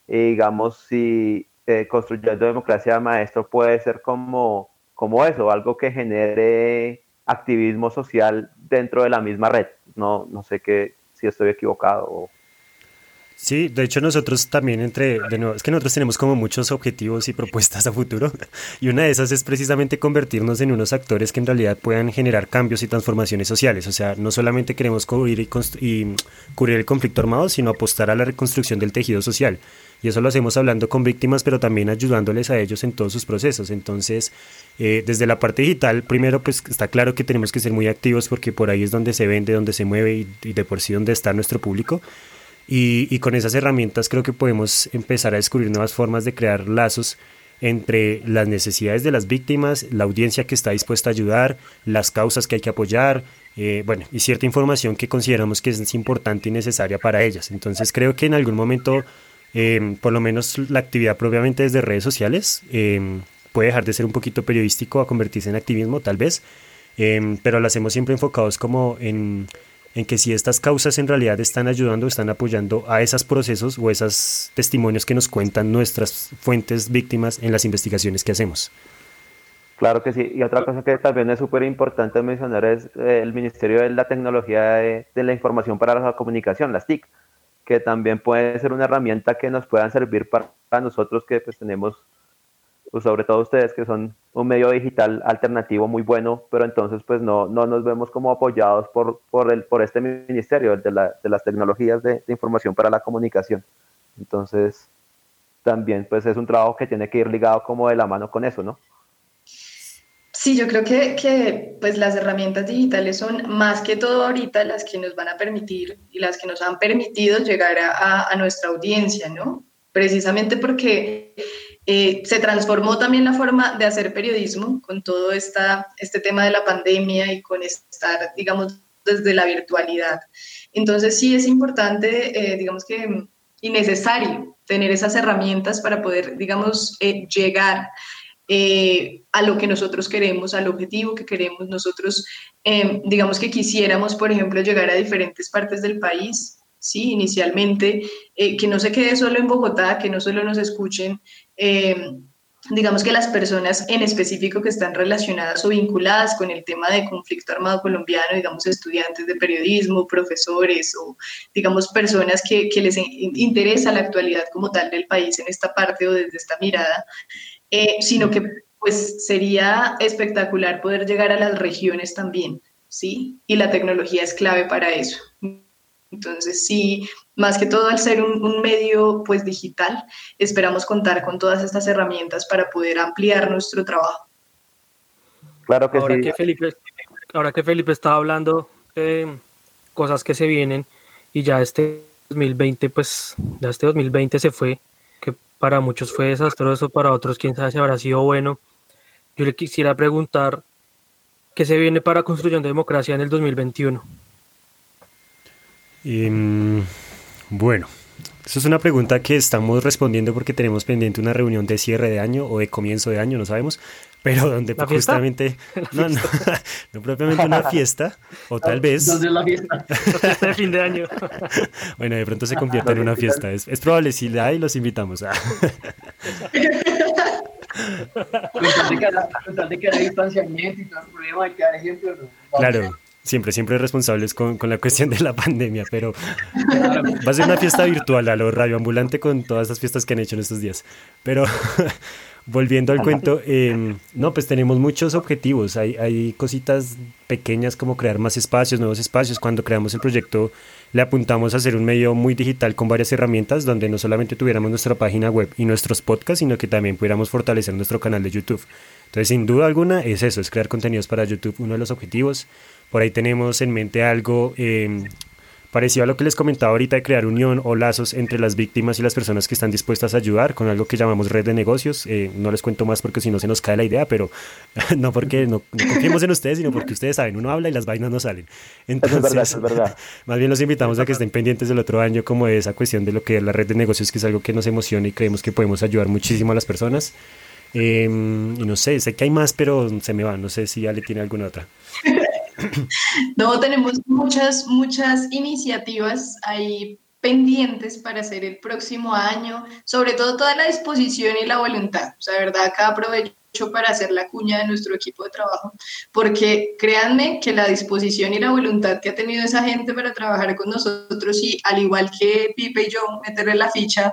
Y digamos, si eh, construyendo democracia maestro puede ser como, como eso, algo que genere activismo social dentro de la misma red. No, no sé qué, si estoy equivocado o, Sí, de hecho nosotros también entre, de nuevo, es que nosotros tenemos como muchos objetivos y propuestas a futuro y una de esas es precisamente convertirnos en unos actores que en realidad puedan generar cambios y transformaciones sociales, o sea, no solamente queremos cubrir y, y cubrir el conflicto armado, sino apostar a la reconstrucción del tejido social y eso lo hacemos hablando con víctimas, pero también ayudándoles a ellos en todos sus procesos. Entonces, eh, desde la parte digital, primero, pues está claro que tenemos que ser muy activos porque por ahí es donde se vende, donde se mueve y, y de por sí donde está nuestro público. Y, con esas herramientas creo que podemos empezar a descubrir nuevas formas de crear lazos entre las necesidades de las víctimas, la audiencia que está dispuesta a ayudar, las causas que hay que apoyar, eh, bueno, y cierta información que consideramos que es importante y necesaria para ellas. Entonces creo que en algún momento, eh, por lo menos la actividad propiamente desde redes sociales, eh, puede dejar de ser un poquito periodístico a convertirse en activismo, tal vez, pero lo hacemos siempre enfocados como en en que si estas causas en realidad están ayudando, están apoyando a esos procesos o esos testimonios que nos cuentan nuestras fuentes víctimas en las investigaciones que hacemos. Claro que sí. Y otra cosa que también es súper importante mencionar es eh, el Ministerio de la Tecnología de, la Información para la Comunicación, las TIC, que también puede ser una herramienta que nos puedan servir para, para nosotros que pues, tenemos sobre todo ustedes que son un medio digital alternativo muy bueno, pero entonces pues no, no nos vemos como apoyados por, por, el, por este ministerio de, la, de las tecnologías de, información para la comunicación. Entonces también pues es un trabajo que tiene que ir ligado como de la mano con eso, ¿no? Sí, yo creo que, que, pues las herramientas digitales son más que todo ahorita las que nos van a permitir y las que nos han permitido llegar a, a nuestra audiencia, ¿no? Precisamente porque eh, se transformó también la forma de hacer periodismo con todo esta, este tema de la pandemia y con estar, digamos, desde la virtualidad. Entonces sí es importante, eh, digamos que, y necesario tener esas herramientas para poder, digamos, eh, llegar a lo que nosotros queremos, al objetivo que queremos. Nosotros, digamos que quisiéramos, por ejemplo, llegar a diferentes partes del país, ¿sí? Inicialmente, que no se quede solo en Bogotá, que no solo nos escuchen eh, digamos que las personas en específico que están relacionadas o vinculadas con el tema de conflicto armado colombiano, digamos estudiantes de periodismo, profesores o digamos personas que, les interesa la actualidad como tal del país en esta parte o desde esta mirada, eh, sino que pues sería espectacular poder llegar a las regiones también, ¿sí? Y la tecnología es clave para eso. Entonces, sí, más que todo al ser un, medio pues digital, esperamos contar con todas estas herramientas para poder ampliar nuestro trabajo. Claro que ahora sí. Que Felipe, ahora que Felipe estaba hablando de cosas que se vienen y ya este 2020, pues ya este 2020 se fue, que para muchos fue desastroso, para otros quién sabe si habrá sido bueno. Yo le quisiera preguntar qué se viene para Construyendo Democracia en el 2021. Em, bueno, Eso es una pregunta que estamos respondiendo porque tenemos pendiente una reunión de cierre de año o de comienzo de año, no sabemos, pero donde justamente, no, no, no propiamente una fiesta, o tal vez... ¿Dónde es la fiesta? La fiesta de fin de año. bueno, de pronto se convierte en una fiesta, es, es probable, si la hay, los invitamos. Con tal de que haya- distanciamiento y todo el problema, hay que dar ejemplo. ¿no? Claro, siempre, siempre responsables con, con la cuestión de la pandemia, pero va a ser una fiesta virtual a lo radioambulante con todas esas fiestas que han hecho en estos días. Pero volviendo al cuento, eh, no, pues tenemos muchos objetivos. Hay, hay cositas pequeñas como crear más espacios, nuevos espacios. Cuando creamos el proyecto le apuntamos a hacer un medio muy digital con varias herramientas donde no solamente tuviéramos nuestra página web y nuestros podcasts, sino que también pudiéramos fortalecer nuestro canal de YouTube. Entonces, sin duda alguna, es eso, es crear contenidos para YouTube, uno de los objetivos. Por ahí tenemos en mente algo eh, parecido a lo que les comentaba ahorita de crear unión o lazos entre las víctimas y las personas que están dispuestas a ayudar con algo que llamamos red de negocios. Eh, no les cuento más porque si no se nos cae la idea, pero no porque no, no confiemos en ustedes, sino porque ustedes saben, uno habla y las vainas no salen. Entonces, Eso es verdad, eso es verdad. más bien los invitamos a que estén pendientes del otro año como de esa cuestión de lo que es la red de negocios, que es algo que nos emociona y creemos que podemos ayudar muchísimo a las personas. Eh, y no sé, sé que hay más, pero se me va, no sé si Ale tiene alguna otra. No, tenemos muchas, muchas iniciativas ahí pendientes para hacer el próximo año, sobre todo toda la disposición y la voluntad. O sea, verdad, acá aprovecho para hacer la cuña de nuestro equipo de trabajo, porque créanme que la disposición y la voluntad que ha tenido esa gente para trabajar con nosotros y al igual que Pipe y yo, meterle la ficha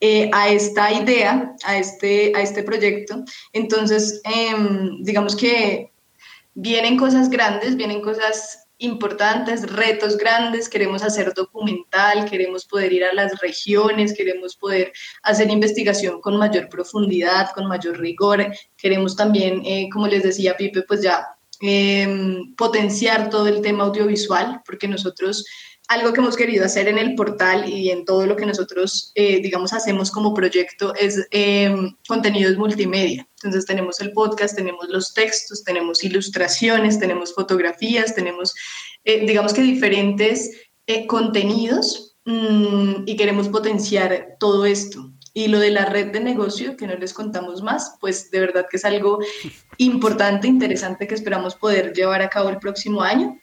eh, a esta idea, a este, a este proyecto. Entonces, em, digamos que vienen cosas grandes, vienen cosas importantes, retos grandes, queremos hacer documental, queremos poder ir a las regiones, queremos poder hacer investigación con mayor profundidad, con mayor rigor, queremos también, eh, como les decía Pipe, pues ya eh, potenciar todo el tema audiovisual, porque nosotros algo que hemos querido hacer en el portal y en todo lo que nosotros, eh, digamos, hacemos como proyecto es eh, contenidos multimedia. Entonces tenemos el podcast, tenemos los textos, tenemos ilustraciones, tenemos fotografías, tenemos, eh, digamos que diferentes eh, contenidos mmm, y queremos potenciar todo esto. Y lo de la red de negocio, que no les contamos más, pues de verdad que es algo importante, interesante que esperamos poder llevar a cabo el próximo año.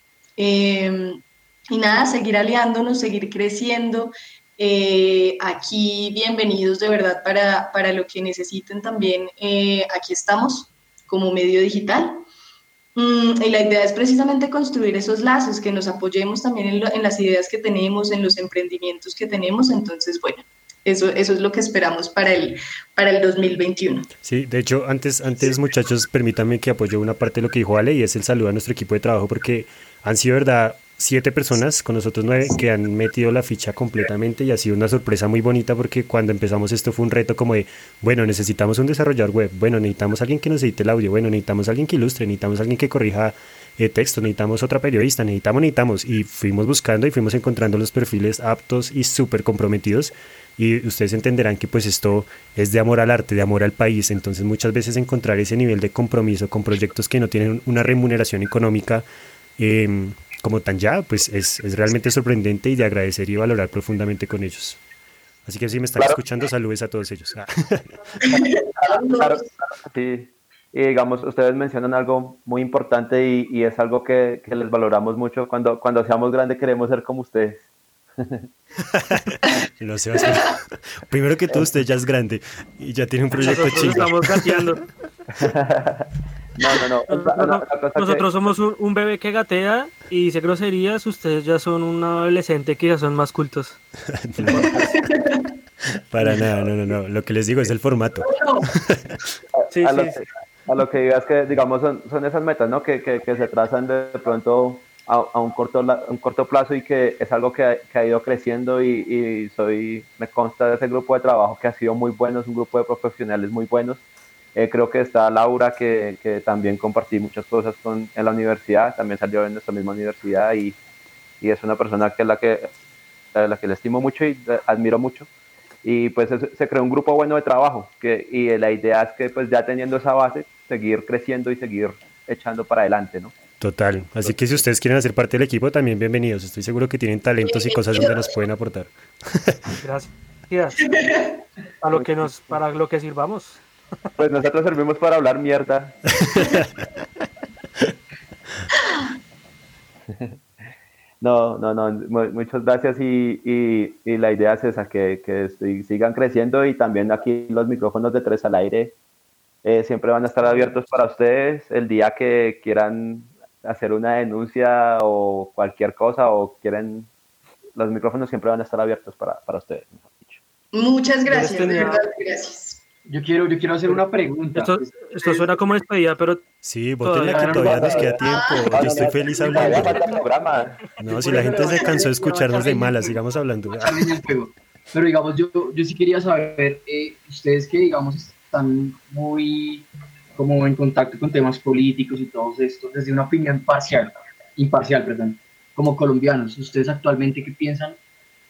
Y nada, seguir aliándonos, seguir creciendo. Eh, aquí bienvenidos de verdad para, para lo que necesiten también. Eh, aquí estamos como medio digital. Mm, y la idea es precisamente construir esos lazos, que nos apoyemos también en, lo, en, las ideas que tenemos, en los emprendimientos que tenemos. Entonces, bueno, eso, eso es lo que esperamos para el, para el 2021. Sí, de hecho, antes, antes muchachos, permítanme que apoye una parte de lo que dijo Ale y es el saludo a nuestro equipo de trabajo porque han sido, verdad, siete personas, con nosotros nueve, que han metido la ficha completamente y ha sido una sorpresa muy bonita porque cuando empezamos esto fue un reto como de, bueno, necesitamos un desarrollador web, bueno, necesitamos alguien que nos edite el audio, bueno, necesitamos alguien que ilustre, necesitamos alguien que corrija eh, texto, necesitamos otra periodista, necesitamos, necesitamos, y fuimos buscando y fuimos encontrando los perfiles aptos y súper comprometidos. Y ustedes entenderán que pues esto es de amor al arte, de amor al país, entonces muchas veces encontrar ese nivel de compromiso con proyectos que no tienen una remuneración económica eh, como tan ya, pues es, es, realmente sorprendente y de agradecer y valorar profundamente con ellos. Así que si me están claro. escuchando, saludes a todos ellos. Ah. Claro, sí. Y digamos, ustedes mencionan algo muy importante y, y es algo que, que, les valoramos mucho. Cuando, cuando seamos grandes queremos ser como ustedes. no sé, primero que todo usted ya es grande y ya tiene un proyecto Nosotros chido. estamos gateando. No, no, no. La, la, la Nosotros que... somos un, un, bebé que gatea y dice groserías, ustedes ya son un adolescente que ya son más cultos. Para nada, no, no, no. Lo que les digo es el formato. sí, a, lo que, a, lo que, digas que, digamos, son, son esas metas, ¿no? Que, que, que se trazan de pronto a, a, un, corto, un corto plazo y que es algo que ha, que ha ido creciendo y, y, soy, me consta de ese grupo de trabajo que ha sido muy bueno, es un grupo de profesionales muy buenos. Eh, creo que está Laura, que, que, también compartí muchas cosas con, en la universidad, también salió en nuestra misma universidad y, y es una persona que es la que, a la que le estimo mucho y admiro mucho. Y pues se, se creó un grupo bueno de trabajo que, y la idea es que pues ya teniendo esa base, seguir creciendo y seguir echando para adelante, ¿no? Total. Así que si ustedes quieren hacer parte del equipo, también bienvenidos. Estoy seguro que tienen talentos y cosas donde nos pueden aportar. Gracias. A lo que nos, para lo que sirvamos. Pues nosotros servimos para hablar mierda. No, no, no, muchas gracias y, la idea es esa, que, que, sigan creciendo y también aquí los micrófonos de Tres al Aire eh, siempre van a estar abiertos para ustedes el día que quieran hacer una denuncia o cualquier cosa o quieren, los micrófonos siempre van a estar abiertos para, para ustedes. Muchas gracias, de verdad, gracias. Yo quiero, yo quiero hacer una pregunta. Esto, esto suena como despedida, pero. Sí, votenle que todavía nos queda tiempo. Yo estoy feliz hablando. No, si la gente se cansó de escucharnos de malas, sigamos hablando. Pero digamos, yo, yo sí quería saber, eh, ustedes que digamos están muy como en contacto con temas políticos y todo esto, desde una opinión parcial, imparcial, perdón, como colombianos, ustedes actualmente qué piensan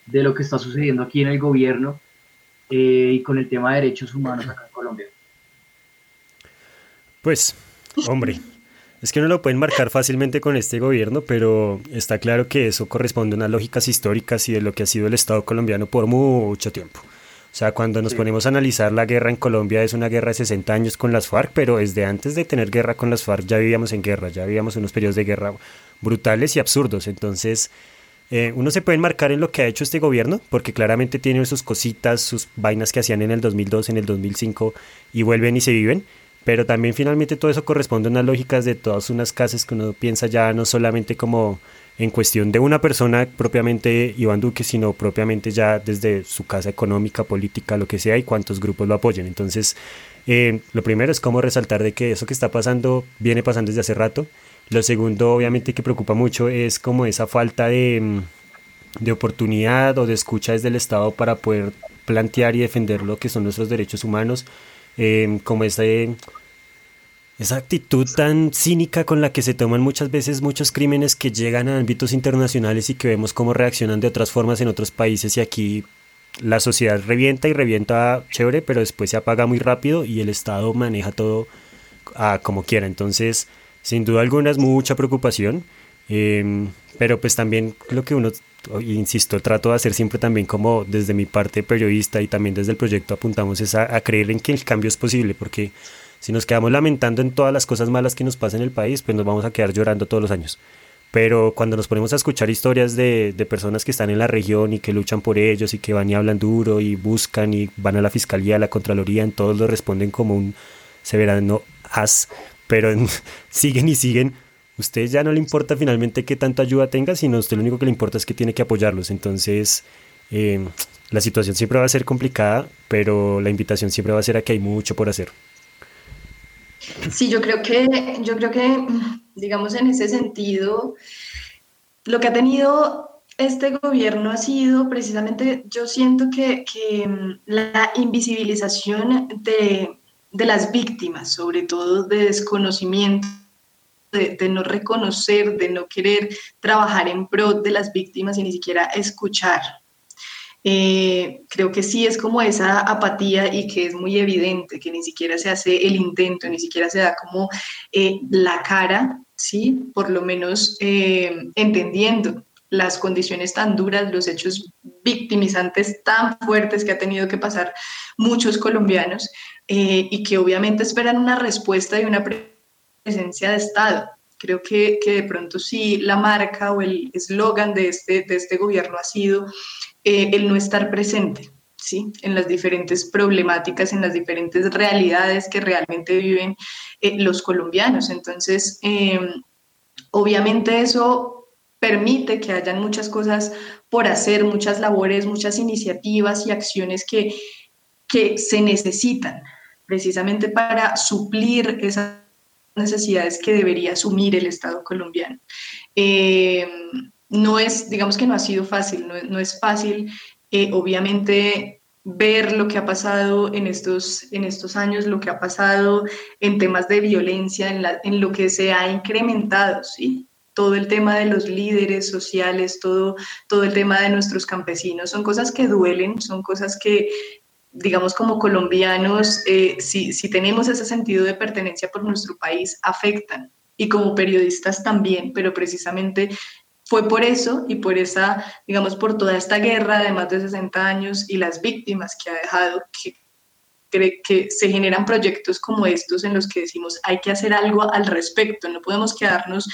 de lo que está sucediendo aquí en el gobierno eh, y con el tema de derechos humanos acá en Colombia? Pues, hombre, es que no lo pueden marcar fácilmente con este gobierno, pero está claro que eso corresponde a unas lógicas históricas y de lo que ha sido el Estado colombiano por mucho tiempo. O sea, cuando nos ponemos a analizar la guerra en Colombia es una guerra de 60 años con las FARC, pero desde antes de tener guerra con las FARC ya vivíamos en guerra, ya vivíamos unos periodos de guerra brutales y absurdos. Entonces, eh, uno se puede enmarcar en lo que ha hecho este gobierno, porque claramente tiene sus cositas, sus vainas que hacían en el 2002, en el 2005, y vuelven y se viven. Pero también finalmente todo eso corresponde a unas lógicas de todas unas casas que uno piensa ya no solamente como en cuestión de una persona propiamente Iván Duque, sino propiamente ya desde su casa económica, política, lo que sea, y cuántos grupos lo apoyen. Entonces, eh, lo primero es como resaltar de que eso que está pasando viene pasando desde hace rato lo segundo, obviamente, que preocupa mucho es como esa falta de, mm, de oportunidad o de escucha desde el Estado para poder plantear y defender lo que son nuestros derechos humanos, em, como esa, actitud tan cínica con la que se toman muchas veces muchos crímenes que llegan a ámbitos internacionales y que vemos cómo reaccionan de otras formas en otros países y aquí la sociedad revienta y revienta chévere, pero después se apaga muy rápido y el Estado maneja todo a como quiera. Entonces, sin duda alguna es mucha preocupación, em, pero pues también lo que uno, insisto, trato de hacer siempre también como desde mi parte periodista y también desde el proyecto apuntamos es a, creer en que el cambio es posible, porque si nos quedamos lamentando en todas las cosas malas que nos pasan en el país, pues nos vamos a quedar llorando todos los años. Pero cuando nos ponemos a escuchar historias de, de, personas que están en la región y que luchan por ellos y que van y hablan duro y buscan y van a la fiscalía, a la contraloría, en todos lo responden como un severano as, pero siguen y siguen. Usted ya no le importa finalmente qué tanta ayuda tenga, sino a usted lo único que le importa es que tiene que apoyarlos. Entonces, eh, la situación siempre va a ser complicada, pero la invitación siempre va a ser a que hay mucho por hacer. Sí, yo creo que, yo creo que, digamos, en ese sentido, lo que ha tenido este gobierno ha sido precisamente, yo siento que, que la invisibilización de de las víctimas, sobre todo de desconocimiento, de, no reconocer, de no querer trabajar en pro de las víctimas y ni siquiera escuchar. Eh, creo que sí es como esa apatía y que es muy evidente que ni siquiera se hace el intento, ni siquiera se da como eh, la cara, ¿sí? Por lo menos eh, entendiendo las condiciones tan duras, los hechos victimizantes tan fuertes que ha tenido que pasar muchos colombianos eh, y que obviamente esperan una respuesta y una presencia de Estado. Creo que, que de pronto sí la marca o el eslogan de este, de este gobierno ha sido eh, el no estar presente. ¿sí? en las diferentes problemáticas, en las diferentes realidades que realmente viven eh, los colombianos. Entonces, obviamente eso permite que hayan muchas cosas por hacer, muchas labores, muchas iniciativas y acciones que, que se necesitan precisamente para suplir esas necesidades que debería asumir el Estado colombiano. Eh, no es, digamos que no ha sido fácil, no, es fácil, eh, obviamente, ver lo que ha pasado en estos, en estos años, lo que ha pasado en temas de violencia, en, en lo que se ha incrementado, ¿sí? Todo el tema de los líderes sociales, todo, todo el tema de nuestros campesinos, son cosas que duelen, son cosas que, digamos, como colombianos, eh, si, si tenemos ese sentido de pertenencia por nuestro país, afectan. Y como periodistas también, pero precisamente fue por eso y por esa, digamos, por toda esta guerra de más de 60 años y las víctimas que ha dejado que que se generan proyectos como estos en los que decimos hay que hacer algo al respecto, no podemos quedarnos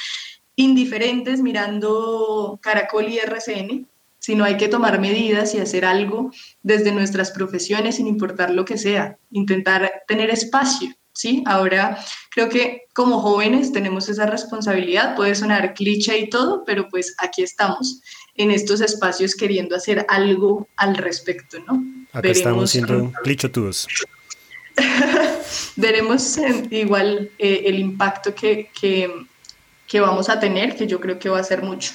indiferentes mirando Caracol y RCN, sino hay que tomar medidas y hacer algo desde nuestras profesiones sin importar lo que sea, intentar tener espacio. ¿Sí? Ahora creo que como jóvenes tenemos esa responsabilidad, puede sonar cliché y todo, pero pues aquí estamos en estos espacios queriendo hacer algo al respecto, ¿no? Acá estamos siendo clichotudos. Veremos igual eh, el impacto que, que, vamos a tener, que yo creo que va a ser mucho.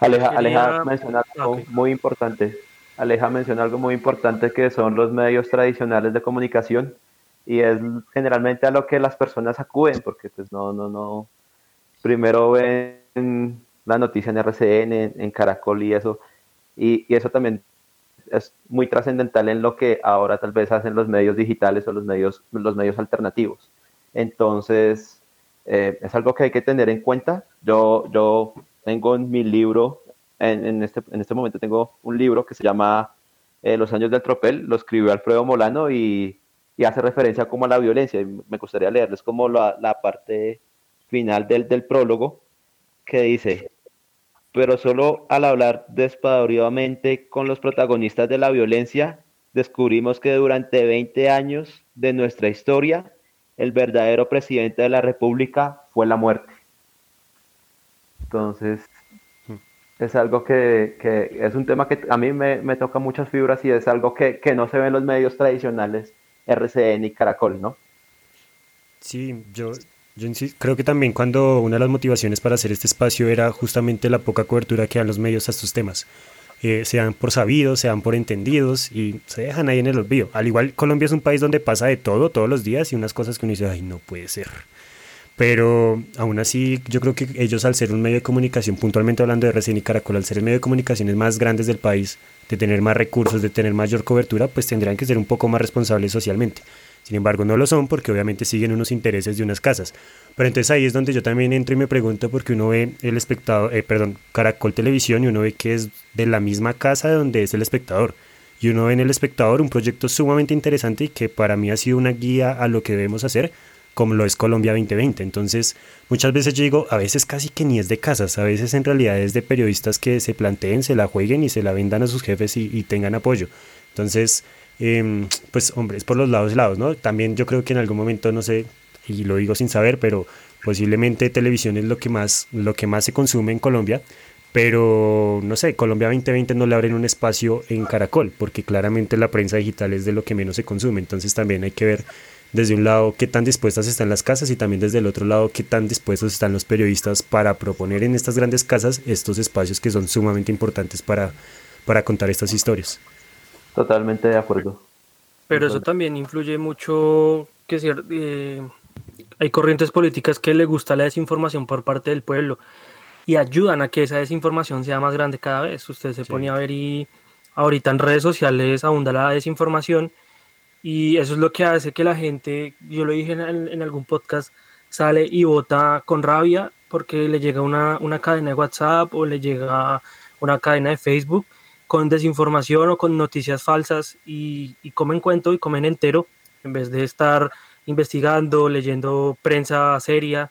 Aleja, Aleja menciona algo muy importante. Aleja menciona algo muy importante que son los medios tradicionales de comunicación y es generalmente a lo que las personas acuden porque pues no, no, no, primero ven la noticia en RCN, en, Caracol y eso, y, y, eso también es muy trascendental en lo que ahora tal vez hacen los medios digitales o los medios, los medios alternativos. Entonces, eh, es algo que hay que tener en cuenta. Yo, yo tengo en mi libro, en, en, este, en este momento tengo un libro que se llama eh, Los años del tropel, lo escribió Alfredo Molano y, hace referencia como a la violencia. Y me gustaría leerles como la, la parte final del, del prólogo que dice, pero solo al hablar despadauridamente con los protagonistas de la violencia, descubrimos que durante 20 años de nuestra historia, el verdadero presidente de la República fue la muerte. Entonces, es algo que, es un tema que a mí me, toca muchas fibras y es algo que, que no se ve en los medios tradicionales, RCN y Caracol, ¿no? Sí, yo, yo creo que también cuando una de las motivaciones para hacer este espacio era justamente la poca cobertura que dan los medios a estos temas. Eh, se dan por sabidos, se dan por entendidos y se dejan ahí en el olvido. Al igual, Colombia es un país donde pasa de todo todos los días y unas cosas que uno dice, ay, no puede ser. Pero aún así, yo creo que ellos, al ser un medio de comunicación, puntualmente hablando de RCN y Caracol, al ser el medio de comunicaciones más grandes del país, de tener más recursos, de tener mayor cobertura, pues tendrían que ser un poco más responsables socialmente. Sin embargo, no lo son porque obviamente siguen unos intereses de unas casas. Pero entonces ahí es donde yo también entro y me pregunto porque uno ve el espectador, eh, perdón, Caracol Televisión y uno ve que es de la misma casa de donde es el espectador. Y uno ve en el espectador un proyecto sumamente interesante y que para mí ha sido una guía a lo que debemos hacer, como lo es Colombia 2020. Entonces, muchas veces yo digo, a veces casi que ni es de casas, a veces en realidad es de periodistas que se planteen, se la jueguen y se la vendan a sus jefes y, y tengan apoyo. Entonces, Em, pues hombre, es por los lados lados, ¿no? También yo creo que en algún momento, no sé, y lo digo sin saber, pero posiblemente televisión es lo que más, lo que más se consume en Colombia, pero no sé, Colombia 2020 no le abren un espacio en Caracol, porque claramente la prensa digital es de lo que menos se consume, entonces también hay que ver desde un lado qué tan dispuestas están las casas y también desde el otro lado qué tan dispuestos están los periodistas para proponer en estas grandes casas estos espacios que son sumamente importantes para, para contar estas historias. Totalmente de acuerdo. Pero eso también influye mucho que eh, hay corrientes políticas que le gusta la desinformación por parte del pueblo y ayudan a que esa desinformación sea más grande cada vez. Usted se pone a ver y ahorita en redes sociales abunda la desinformación y eso es lo que hace que la gente, yo lo dije en, en algún podcast, sale y vota con rabia porque le llega una, una cadena de WhatsApp o le llega una cadena de Facebook con desinformación o con noticias falsas y, comen cuento y comen entero en vez de estar investigando, leyendo prensa seria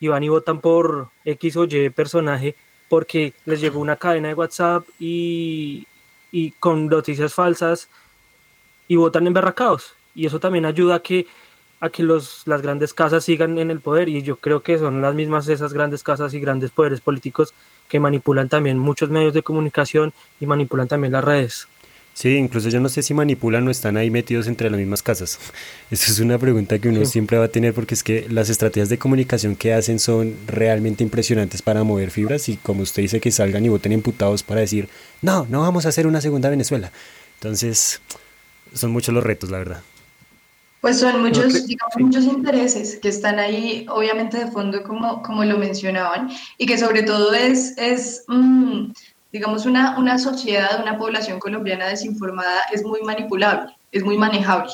y van y votan por X o Y personaje porque les llegó una cadena de WhatsApp y, y con noticias falsas y votan emberracados. Y eso también ayuda a que, a que los, las grandes casas sigan en el poder y yo creo que son las mismas esas grandes casas y grandes poderes políticos que manipulan también muchos medios de comunicación y manipulan también las redes. Sí, incluso yo no sé si manipulan o están ahí metidos entre las mismas casas. Esa es una pregunta que uno siempre va a tener porque es que las estrategias de comunicación que hacen son realmente impresionantes para mover fibras y como usted dice que salgan y voten imputados para decir, no, no vamos a hacer una segunda Venezuela. Entonces, son muchos los retos, la verdad. Pues son muchos, digamos, muchos intereses que están ahí, obviamente de fondo, como, como lo mencionaban, y que sobre todo es, es mm, digamos, una, una sociedad, una población colombiana desinformada es muy manipulable, es muy manejable.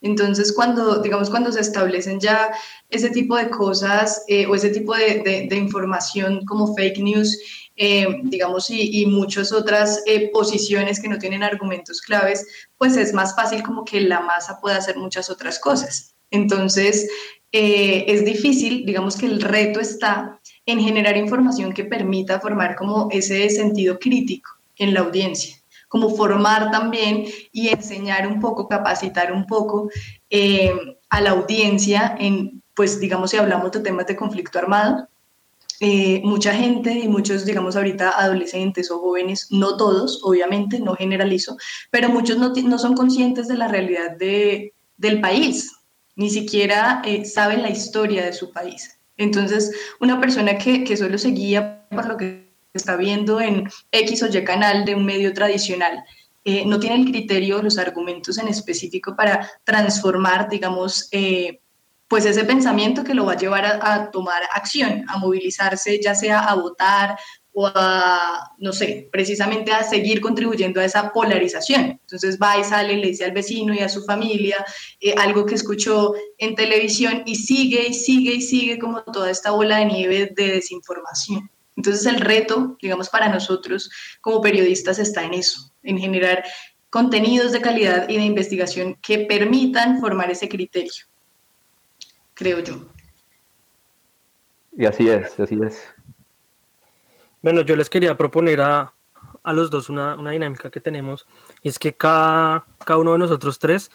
Entonces, cuando, digamos, cuando se establecen ya ese tipo de cosas eh, o ese tipo de, de, información como fake news, eh, digamos, y, y, muchas otras eh, posiciones que no tienen argumentos claves, pues es más fácil como que la masa pueda hacer muchas otras cosas. Entonces, es difícil, digamos que el reto está en generar información que permita formar como ese sentido crítico en la audiencia como formar también y enseñar un poco, capacitar un poco eh, a la audiencia en, pues digamos, si hablamos de temas de conflicto armado, eh, mucha gente y muchos, digamos, ahorita adolescentes o jóvenes, no todos, obviamente, no generalizo, pero muchos no, no son conscientes de la realidad de, del país, ni siquiera eh, saben la historia de su país. Entonces, una persona que, que solo se guía por lo que está viendo en X o Y canal de un medio tradicional, eh, no tiene el criterio, los argumentos en específico para transformar, digamos, eh, pues ese pensamiento que lo va a llevar a, tomar acción, a movilizarse, ya sea a votar o a, no sé, precisamente a seguir contribuyendo a esa polarización. Entonces va y sale, le dice al vecino y a su familia eh, algo que escuchó en televisión y sigue y sigue y sigue como toda esta bola de nieve de desinformación. Entonces el reto, digamos, para nosotros como periodistas está en eso, en generar contenidos de calidad y de investigación que permitan formar ese criterio, creo yo. Y así es, así es. Bueno, yo les quería proponer a, los dos una, dinámica que tenemos, y es que cada, cada uno de nosotros tres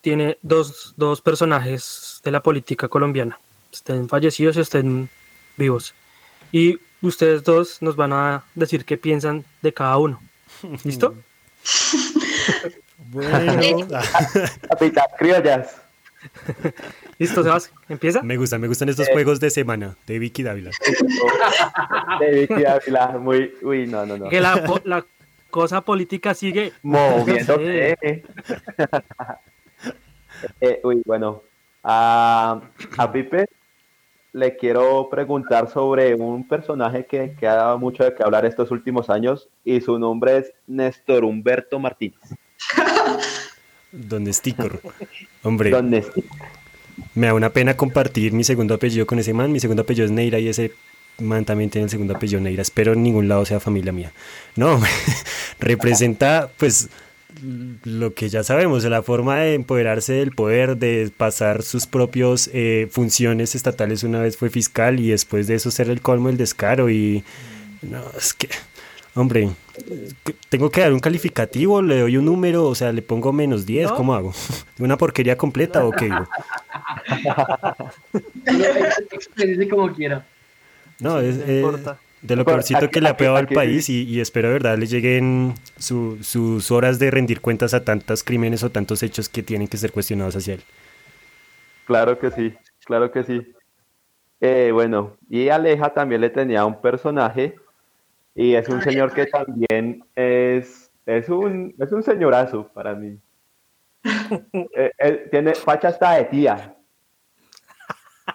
tiene dos, dos personajes de la política colombiana, estén fallecidos y estén vivos. Y ustedes dos nos van a decir qué piensan de cada uno. ¿Listo? bueno. criollas. ¿Listo, Sebas? ¿Empieza? Me gustan, me gustan estos eh. juegos de semana de Vicky Dávila. De Vicky Dávila, muy... Uy, no, no, no. Que la, la cosa política sigue... Moviéndose. eh, uy, bueno. A, a Pipe le quiero preguntar sobre un personaje que, que, ha dado mucho de qué hablar estos últimos años y su nombre es Néstor Humberto Martínez. Don Sticor. Hombre. Don Me da una pena compartir mi segundo apellido con ese man. Mi segundo apellido es Neira y ese man también tiene el segundo apellido Neira. Espero en ningún lado sea familia mía. No, representa pues lo que ya sabemos, la forma de empoderarse del poder, de pasar sus propias eh, funciones estatales. Una vez fue fiscal y después de eso ser el colmo el descaro. Y no, es que, hombre, tengo que dar un calificativo, le doy un número, o sea, le pongo menos 10, ¿cómo hago? ¿Una porquería completa o qué digo? como quiera. No, es, de lo peorcito que le ha pegado al país y, espero de verdad le lleguen sus horas de rendir cuentas a tantos crímenes o tantos hechos que tienen que ser cuestionados hacia él. Claro que sí, claro que sí. Eh, bueno, y Aleja también le tenía un personaje y es un señor que también es, es, un, es un señorazo para mí. Eh, tiene facha hasta de tía.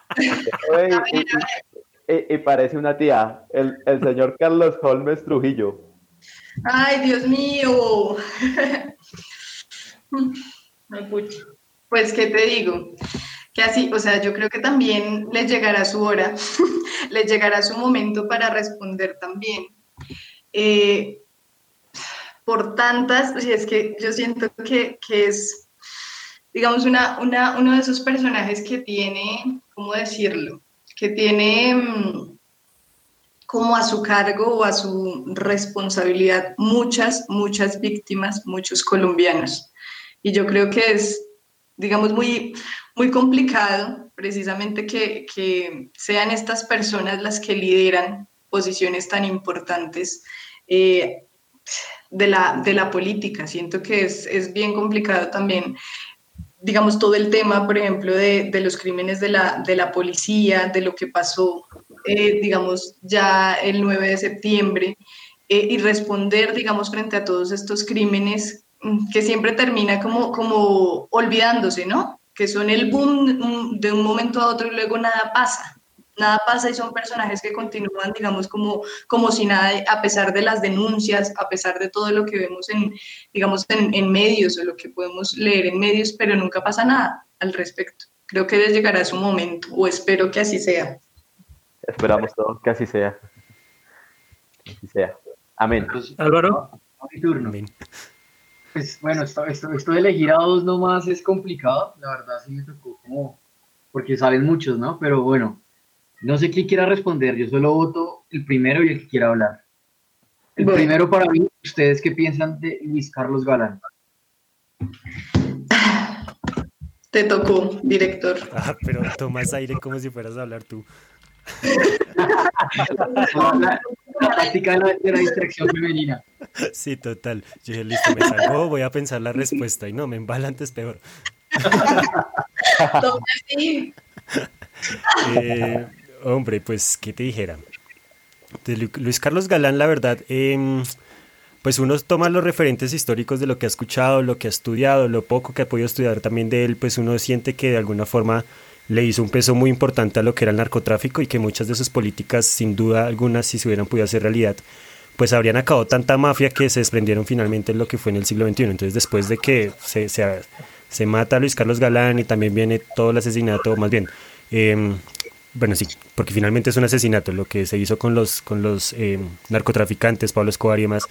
y, parece una tía, el, señor Carlos Holmes Trujillo. Ay, Dios mío. Pues, ¿qué te digo? Que así, o sea, yo creo que también les llegará su hora, les llegará su momento para responder también. Eh, por tantas, pues, es que yo siento que, es, digamos, una, una, uno de esos personajes que tiene, ¿cómo decirlo? que tiene mm, como a su cargo o a su responsabilidad muchas, muchas víctimas, muchos colombianos. Y yo creo que es, digamos, muy, muy complicado precisamente que sean estas personas las que lideran posiciones tan importantes eh, de, la, de la política. Siento que es, es bien complicado también digamos, todo el tema, por ejemplo, de, de los crímenes de la, de la, policía, de lo que pasó, eh, digamos, ya el 9 de septiembre, eh, y responder, digamos, frente a todos estos crímenes mm, que siempre termina como, como olvidándose, ¿no? Que son el boom de un momento a otro y luego nada pasa. Nada pasa y son personajes que continúan, digamos, como, como si nada, a pesar de las denuncias, a pesar de todo lo que vemos en, digamos, en, en medios o lo que podemos leer en medios, pero nunca pasa nada al respecto. Creo que les llegará su momento, o espero que así sea. Esperamos todo que así sea. Que así sea. Amén. Pues, Álvaro. a mi turno. Amén. Pues bueno, esto, esto, esto de elegir a dos nomás es complicado, la verdad sí me tocó como, porque salen muchos, ¿no? Pero bueno, no sé quién quiera responder, yo solo voto el primero y el que quiera hablar. El Bueno. primero para mí, ¿ustedes qué piensan de Luis Carlos Galán? Te tocó, director. Ah, pero tomas aire como si fueras a hablar tú. La, táctica de la, de la distracción femenina. Sí, total. Yo dije, listo, me salgo, voy a pensar la respuesta. Y no, me embala antes peor. Eh, hombre, pues, ¿qué te dijera? Luis Carlos Galán, la verdad, em, pues uno toma los referentes históricos de lo que ha escuchado, lo que ha estudiado, lo poco que ha podido estudiar también de él, pues uno siente que de alguna forma le hizo un peso muy importante a lo que era el narcotráfico y que muchas de sus políticas, sin duda alguna, si se hubieran podido hacer realidad, pues habrían acabado tanta mafia que se desprendieron finalmente en lo que fue en el siglo XXI. Entonces, después de que se, mata Luis Carlos Galán y también viene todo el asesinato, más bien, em, bueno, sí, porque finalmente es un asesinato, lo que se hizo con los, con los em, narcotraficantes, Pablo Escobar y demás.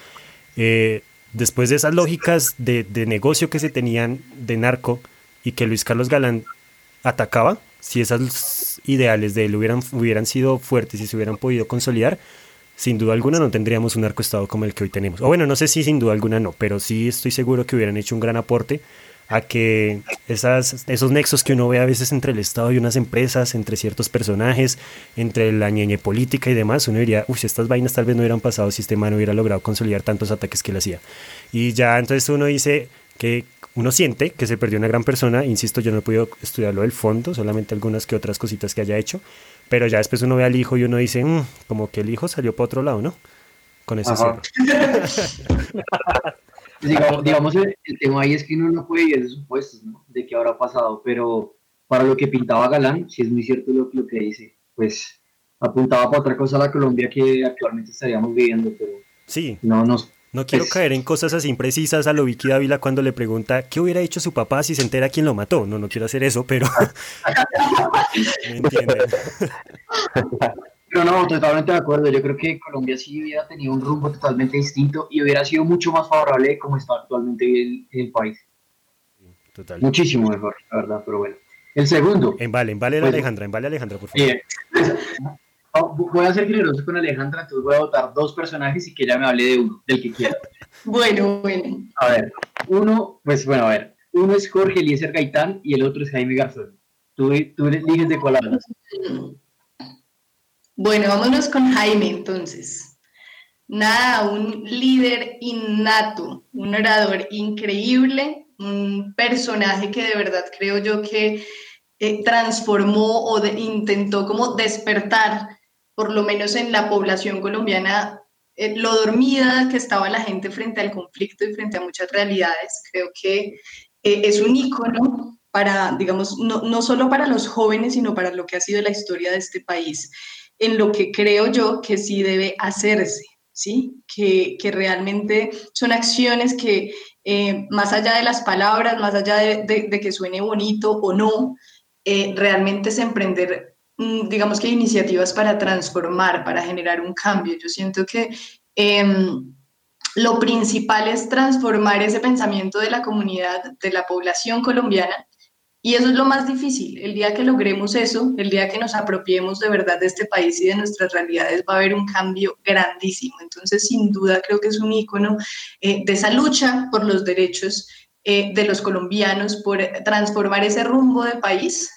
Eh, después de esas lógicas de, de negocio que se tenían de narco y que Luis Carlos Galán atacaba, si esos ideales de él hubieran, hubieran sido fuertes y se hubieran podido consolidar, sin duda alguna no tendríamos un narcoestado como el que hoy tenemos. O bueno, no sé si sin duda alguna no, pero sí estoy seguro que hubieran hecho un gran aporte a que esas, esos nexos que uno ve a veces entre el Estado y unas empresas, entre ciertos personajes, entre la ñeñe política y demás, uno diría, uy, estas vainas tal vez no hubieran pasado si este man hubiera logrado consolidar tantos ataques que él hacía. Y ya entonces uno dice que uno siente que se perdió una gran persona, insisto, yo no he podido estudiarlo del fondo, solamente algunas que otras cositas que haya hecho, pero ya después uno ve al hijo y uno dice, "Mm, como que el hijo salió para otro lado, ¿no? Con eso. Digamos, digamos, el, tema ahí es que uno no puede vivir de supuestos, ¿no? De qué habrá pasado, pero para lo que pintaba Galán, si es muy cierto lo, lo que dice, pues apuntaba para otra cosa la Colombia que actualmente estaríamos viviendo, pero Sí, no nos... No quiero Pues- caer en cosas así imprecisas a lo Vicky Dávila cuando le pregunta qué hubiera hecho su papá si se entera quién lo mató. No, no quiero hacer eso, pero... ¿Me entienden? Pero no, totalmente de acuerdo. Yo creo que Colombia sí hubiera tenido un rumbo totalmente distinto y hubiera sido mucho más favorable de cómo está actualmente el, el país. Total. Muchísimo mejor, la verdad, pero bueno. El segundo. En vale, en vale Alejandra, en vale Alejandra, por favor. eh, oh, voy a ser generoso con Alejandra, entonces voy a votar dos personajes y que ella me hable de uno, del que quiera. Bueno, bueno. A ver, uno, pues bueno, a ver, uno es Jorge Eliezer Gaitán y el otro es Jaime Garzón. Tú, tú eliges de cuál hablas. Bueno, vámonos con Jaime entonces. Nada, un líder innato, un orador increíble, un personaje que de verdad creo yo que eh, transformó o intentó como despertar, por lo menos en la población colombiana, eh, lo dormida que estaba la gente frente al conflicto y frente a muchas realidades. Creo que eh, es un ícono para, digamos, no, no solo para los jóvenes, sino para lo que ha sido la historia de este país en lo que creo yo que sí debe hacerse, ¿sí? Que, que realmente son acciones que, eh, más allá de las palabras, más allá de, que suene bonito o no, eh, realmente es emprender, mm, digamos que iniciativas para transformar, para generar un cambio. Yo siento que em, lo principal es transformar ese pensamiento de la comunidad, de la población colombiana, y eso es lo más difícil. El día que logremos eso, el día que nos apropiemos de verdad de este país y de nuestras realidades, va a haber un cambio grandísimo. Entonces, sin duda, creo que es un ícono eh, de esa lucha por los derechos eh, de los colombianos, por transformar ese rumbo de país.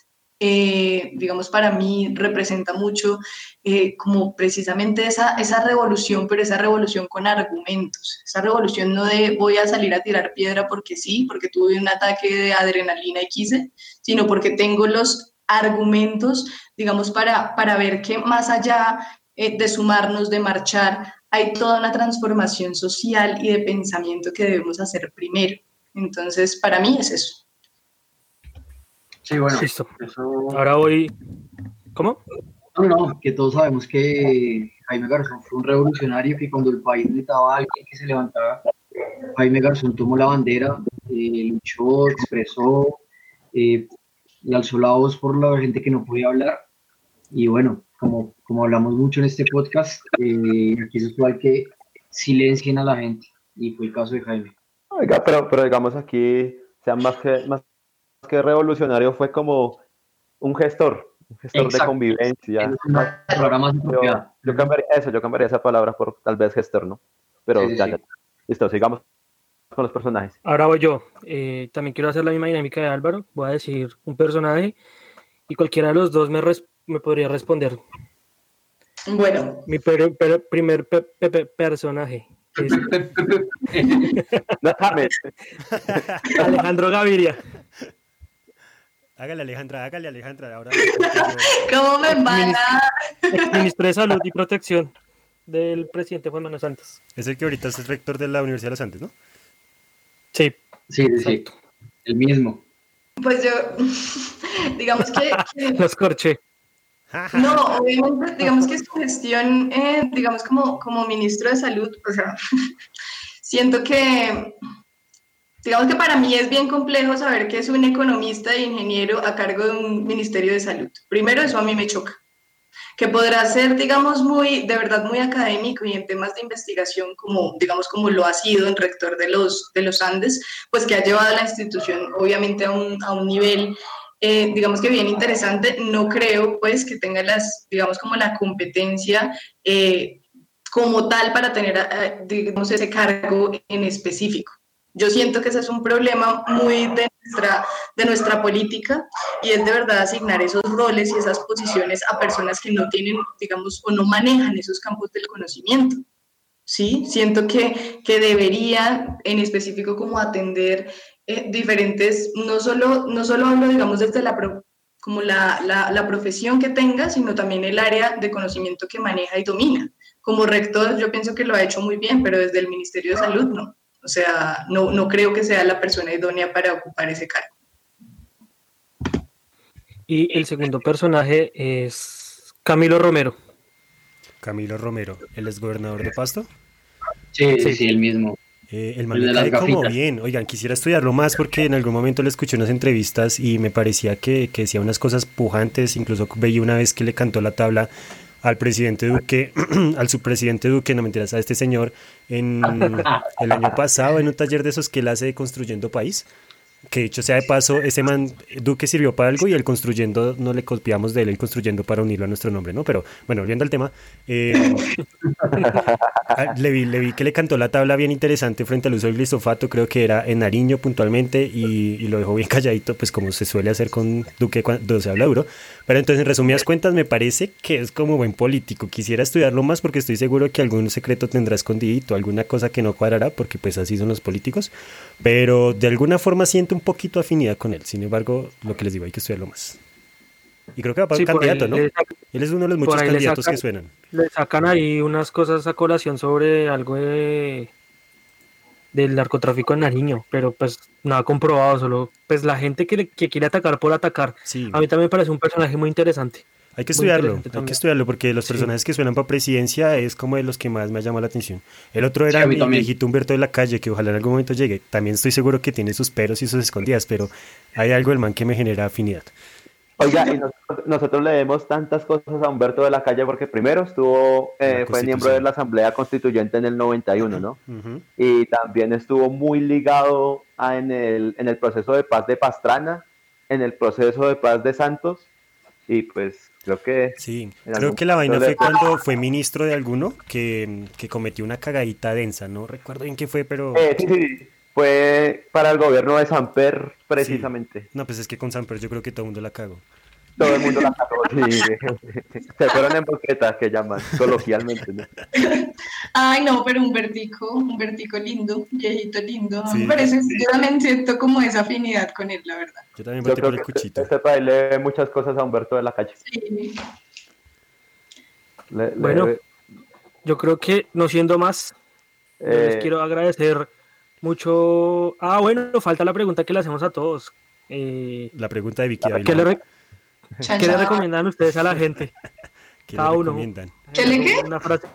Eh, digamos, para mí representa mucho eh, como precisamente esa, esa revolución, pero esa revolución con argumentos, esa revolución no de voy a salir a tirar piedra porque sí, porque tuve un ataque de adrenalina y quise, sino porque tengo los argumentos, digamos, para, para ver que más allá eh, de sumarnos, de marchar, hay toda una transformación social y de pensamiento que debemos hacer primero. Entonces, para mí es eso. Sí, bueno, Listo. eso... Ahora voy. ¿Cómo? No, no, que todos sabemos que Jaime Garzón fue un revolucionario que cuando el país necesitaba a alguien que se levantara, Jaime Garzón tomó la bandera, eh, luchó, expresó, eh, alzó la voz por la gente que no podía hablar. Y bueno, como, como hablamos mucho en este podcast, eh, aquí es usual que silencien a la gente. Y fue el caso de Jaime. Oiga, pero, pero digamos aquí, sea, más que, más que revolucionario, fue como un gestor, un gestor de convivencia. yo, cambiaría eso, yo cambiaría esa palabra por tal vez gestor, ¿no? Pero ya, ya. Listo, sigamos con los personajes. Ahora voy yo. Eh, también quiero hacer la misma dinámica de Álvaro. Voy a decir un personaje y cualquiera de los dos me, me podría responder. Bueno. Mi primer personaje. Alejandro Gaviria. Hágale Alejandra, hágale Alejandra. Ahora, ¿Cómo me van Ministro de Salud y Protección del presidente Juan Manuel Santos. Es el que ahorita es el rector de la Universidad de los Andes, ¿no? Sí. Sí, sí. El mismo. Pues yo, digamos que... Los corché. No, obviamente, digamos que su gestión, eh, digamos como, como ministro de salud, o sea, siento que, digamos que para mí es bien complejo saber que es un economista e ingeniero a cargo de un ministerio de salud. Primero, eso a mí me choca que podrá ser, digamos, muy, de verdad, muy académico y en temas de investigación, como, digamos, como lo ha sido el rector de los, de los Andes, pues que ha llevado a la institución, obviamente, a un, a un nivel, eh, digamos que bien interesante. No creo, pues, que tenga las, digamos, como la competencia eh, como tal para tener, eh, digamos, ese cargo en específico. Yo siento que ese es un problema muy de nuestra, de nuestra política y es de verdad asignar esos roles y esas posiciones a personas que no tienen, digamos, o no manejan esos campos del conocimiento. Sí, siento que, que debería en específico como atender eh, diferentes, no solo, no solo hablo, digamos, desde la, como la, la, la profesión que tenga, sino también el área de conocimiento que maneja y domina. Como rector, yo pienso que lo ha hecho muy bien, pero desde el Ministerio de Salud no. O sea, no, no creo que sea la persona idónea para ocupar ese cargo. Y el segundo personaje es Camilo Romero. Camilo Romero, ¿el es gobernador de Pasto? Sí, sí, sí, el mismo. Eh, el man como bien. Oigan, quisiera estudiarlo más porque en algún momento le escuché unas entrevistas y me parecía que, que decía unas cosas pujantes. Incluso veía una vez que le cantó la tabla al presidente Duque, al subpresidente Duque, no mentiras, a este señor en el año pasado en un taller de esos que él hace Construyendo País que dicho sea de paso, ese man Duque sirvió para algo y el construyendo no le copiamos de él, el construyendo para unirlo a nuestro nombre, ¿no? Pero bueno, volviendo al tema, eh, ah, le, vi, le vi que le cantó la tabla bien interesante frente al uso del glisofato, creo que era en Nariño puntualmente y, lo dejó bien calladito, pues como se suele hacer con Duque cuando se habla euro. Pero entonces, en resumidas cuentas, me parece que es como buen político. Quisiera estudiarlo más porque estoy seguro que algún secreto tendrá escondidito, alguna cosa que no cuadrará, porque pues así son los políticos. Pero de alguna forma siento un poquito afinidad con él. Sin embargo, lo que les digo, hay que estudiarlo más. Y creo que va para un candidato, ¿no? él es uno de los muchos candidatos que suenan. Le sacan ahí unas cosas a colación sobre algo de del narcotráfico en Nariño, pero pues nada comprobado, solo pues la gente que, que quiere atacar por atacar. Sí. A mí también me parece un personaje muy interesante. Hay que estudiarlo, hay que estudiarlo porque los personajes que suenan para presidencia es como de los que más me ha llamado la atención. El otro era mi viejito Humberto de la Calle, que ojalá en algún momento llegue. También estoy seguro que tiene sus peros y sus escondidas, pero hay algo del man que me genera afinidad. Oiga, y nosotros, le demos tantas cosas a Humberto de la Calle porque primero estuvo, eh, fue miembro de la Asamblea Constituyente en el 91, ¿no? Y también estuvo muy ligado en, el, en el proceso de paz de Pastrana, en el proceso de paz de Santos, y pues Creo que. Sí, creo que la vaina fue cuando fue ministro de alguno que, que, cometió una cagadita densa. No recuerdo bien qué fue, pero. Eh, sí, sí, fue para el gobierno de Samper, precisamente. No, pues es que con Samper yo creo que todo el mundo la cagó. Todo el mundo la cagó, sí. Se fueron en boquetas, que llaman, coloquialmente. ¿no? Ay, no, pero un vertico, un vertico lindo, viejito lindo. Me parece, yo también siento como esa afinidad con él, la verdad. Yo también voté por el cuchito. Este, país le muchas cosas a Humberto de la Calle. Sí. bueno, yo creo que no siendo más, les eh, quiero agradecer mucho. Ah, bueno, falta la pregunta que le hacemos a todos. Eh, la pregunta de Vicky ¿Qué le, ¿Qué le recomiendan ustedes a la gente? ¿Qué Cada le uno. recomiendan? ¿Qué le qué? Una frase.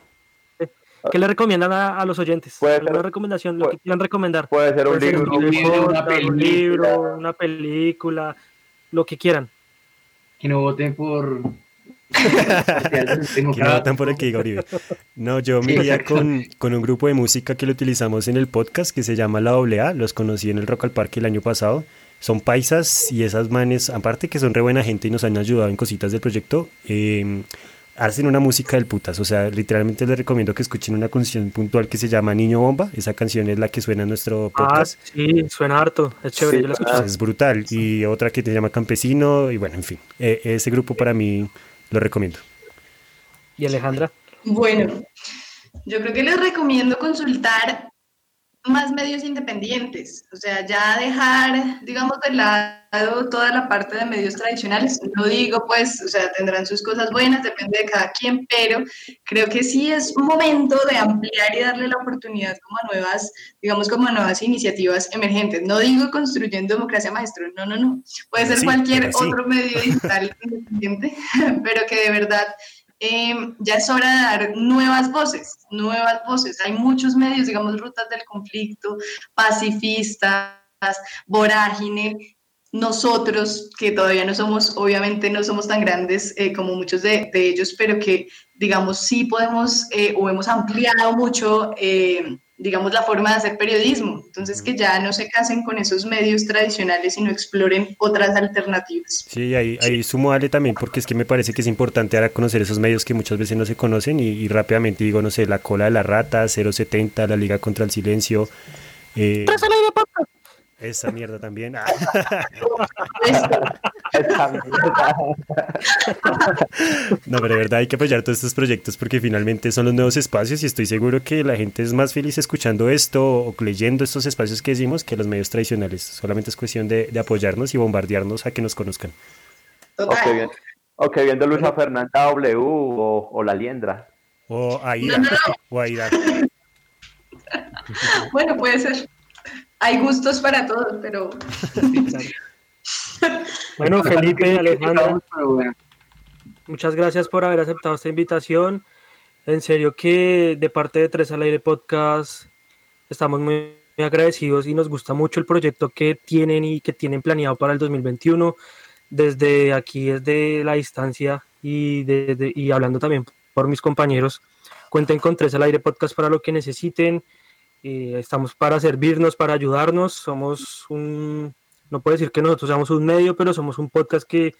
¿Qué le recomiendan a, a los oyentes? Puede ser- Una recomendación, lo puede- que quieran recomendar. Puede ser un Puede ser libro, un libro, una podcast, un película. libro, una película, lo que quieran. Que no voten por. Que no votan por el que diga Uribe. No, yo me iría con, con un grupo de música que lo utilizamos en el podcast que se llama La AA. Los conocí en el Rock al Parque el año pasado. Son paisas y esas manes, aparte que son re buena gente y nos han ayudado en cositas del proyecto, eh, hacen una música del putas. O sea, literalmente les recomiendo que escuchen una canción puntual que se llama Niño Bomba. Esa canción es la que suena en nuestro Ah, podcast. sí, suena harto, es chévere, Sí, yo la escuché. O sea, es brutal. Y otra que se llama Campesino. Y bueno, en fin. Eh, ese grupo para mí lo recomiendo. Y Alejandra, Bueno, yo creo que les recomiendo consultar más medios independientes, o sea, ya dejar, digamos, de lado toda la parte de medios tradicionales. No digo, pues, o sea, tendrán sus cosas buenas, depende de cada quien, pero creo que sí es momento de ampliar y darle la oportunidad como a nuevas, digamos, como a nuevas iniciativas emergentes. No digo construyendo democracia maestro, no, no, no. Puede ser Sí, cualquier sí. otro medio digital independiente, pero que de verdad eh, ya es hora de dar nuevas voces, nuevas voces. Hay muchos medios, digamos, rutas del conflicto, pacifistas, vorágine. Nosotros, que todavía no somos, obviamente no somos tan grandes eh, como muchos de, de, ellos, pero que, digamos, sí podemos eh, o hemos ampliado mucho, eh, digamos, la forma de hacer periodismo. Entonces, que ya no se casen con esos medios tradicionales, sino exploren otras alternativas. Sí, ahí, ahí sumo Ale también, porque es que me parece que es importante ahora conocer esos medios que muchas veces no se conocen y, y rápidamente digo, no sé, La Cola de la Rata, 070, La Liga contra el Silencio. Eh, esa mierda también. No, pero de verdad hay que apoyar todos estos proyectos porque finalmente son los nuevos espacios y estoy seguro que la gente es más feliz escuchando esto o leyendo estos espacios que decimos que los medios tradicionales. Solamente es cuestión de, de apoyarnos y bombardearnos a que nos conozcan. O bien- o que viendo Luisa Fernanda W o, o La Liendra. O Aida. No, no, no. O Aida. Bueno, puede ser. Hay gustos para todos, pero Bueno, Felipe, bueno, muchas gracias por haber aceptado esta invitación. En serio que de parte de Tres al Aire Podcast estamos muy, muy agradecidos y nos gusta mucho el proyecto que tienen y que tienen planeado para el 2021. Desde aquí, desde la distancia y, desde, y hablando también por mis compañeros, cuenten con Tres al Aire Podcast para lo que necesiten. Eh, estamos para servirnos, para ayudarnos. Somos un, no puedo decir que nosotros seamos un medio, pero somos un podcast que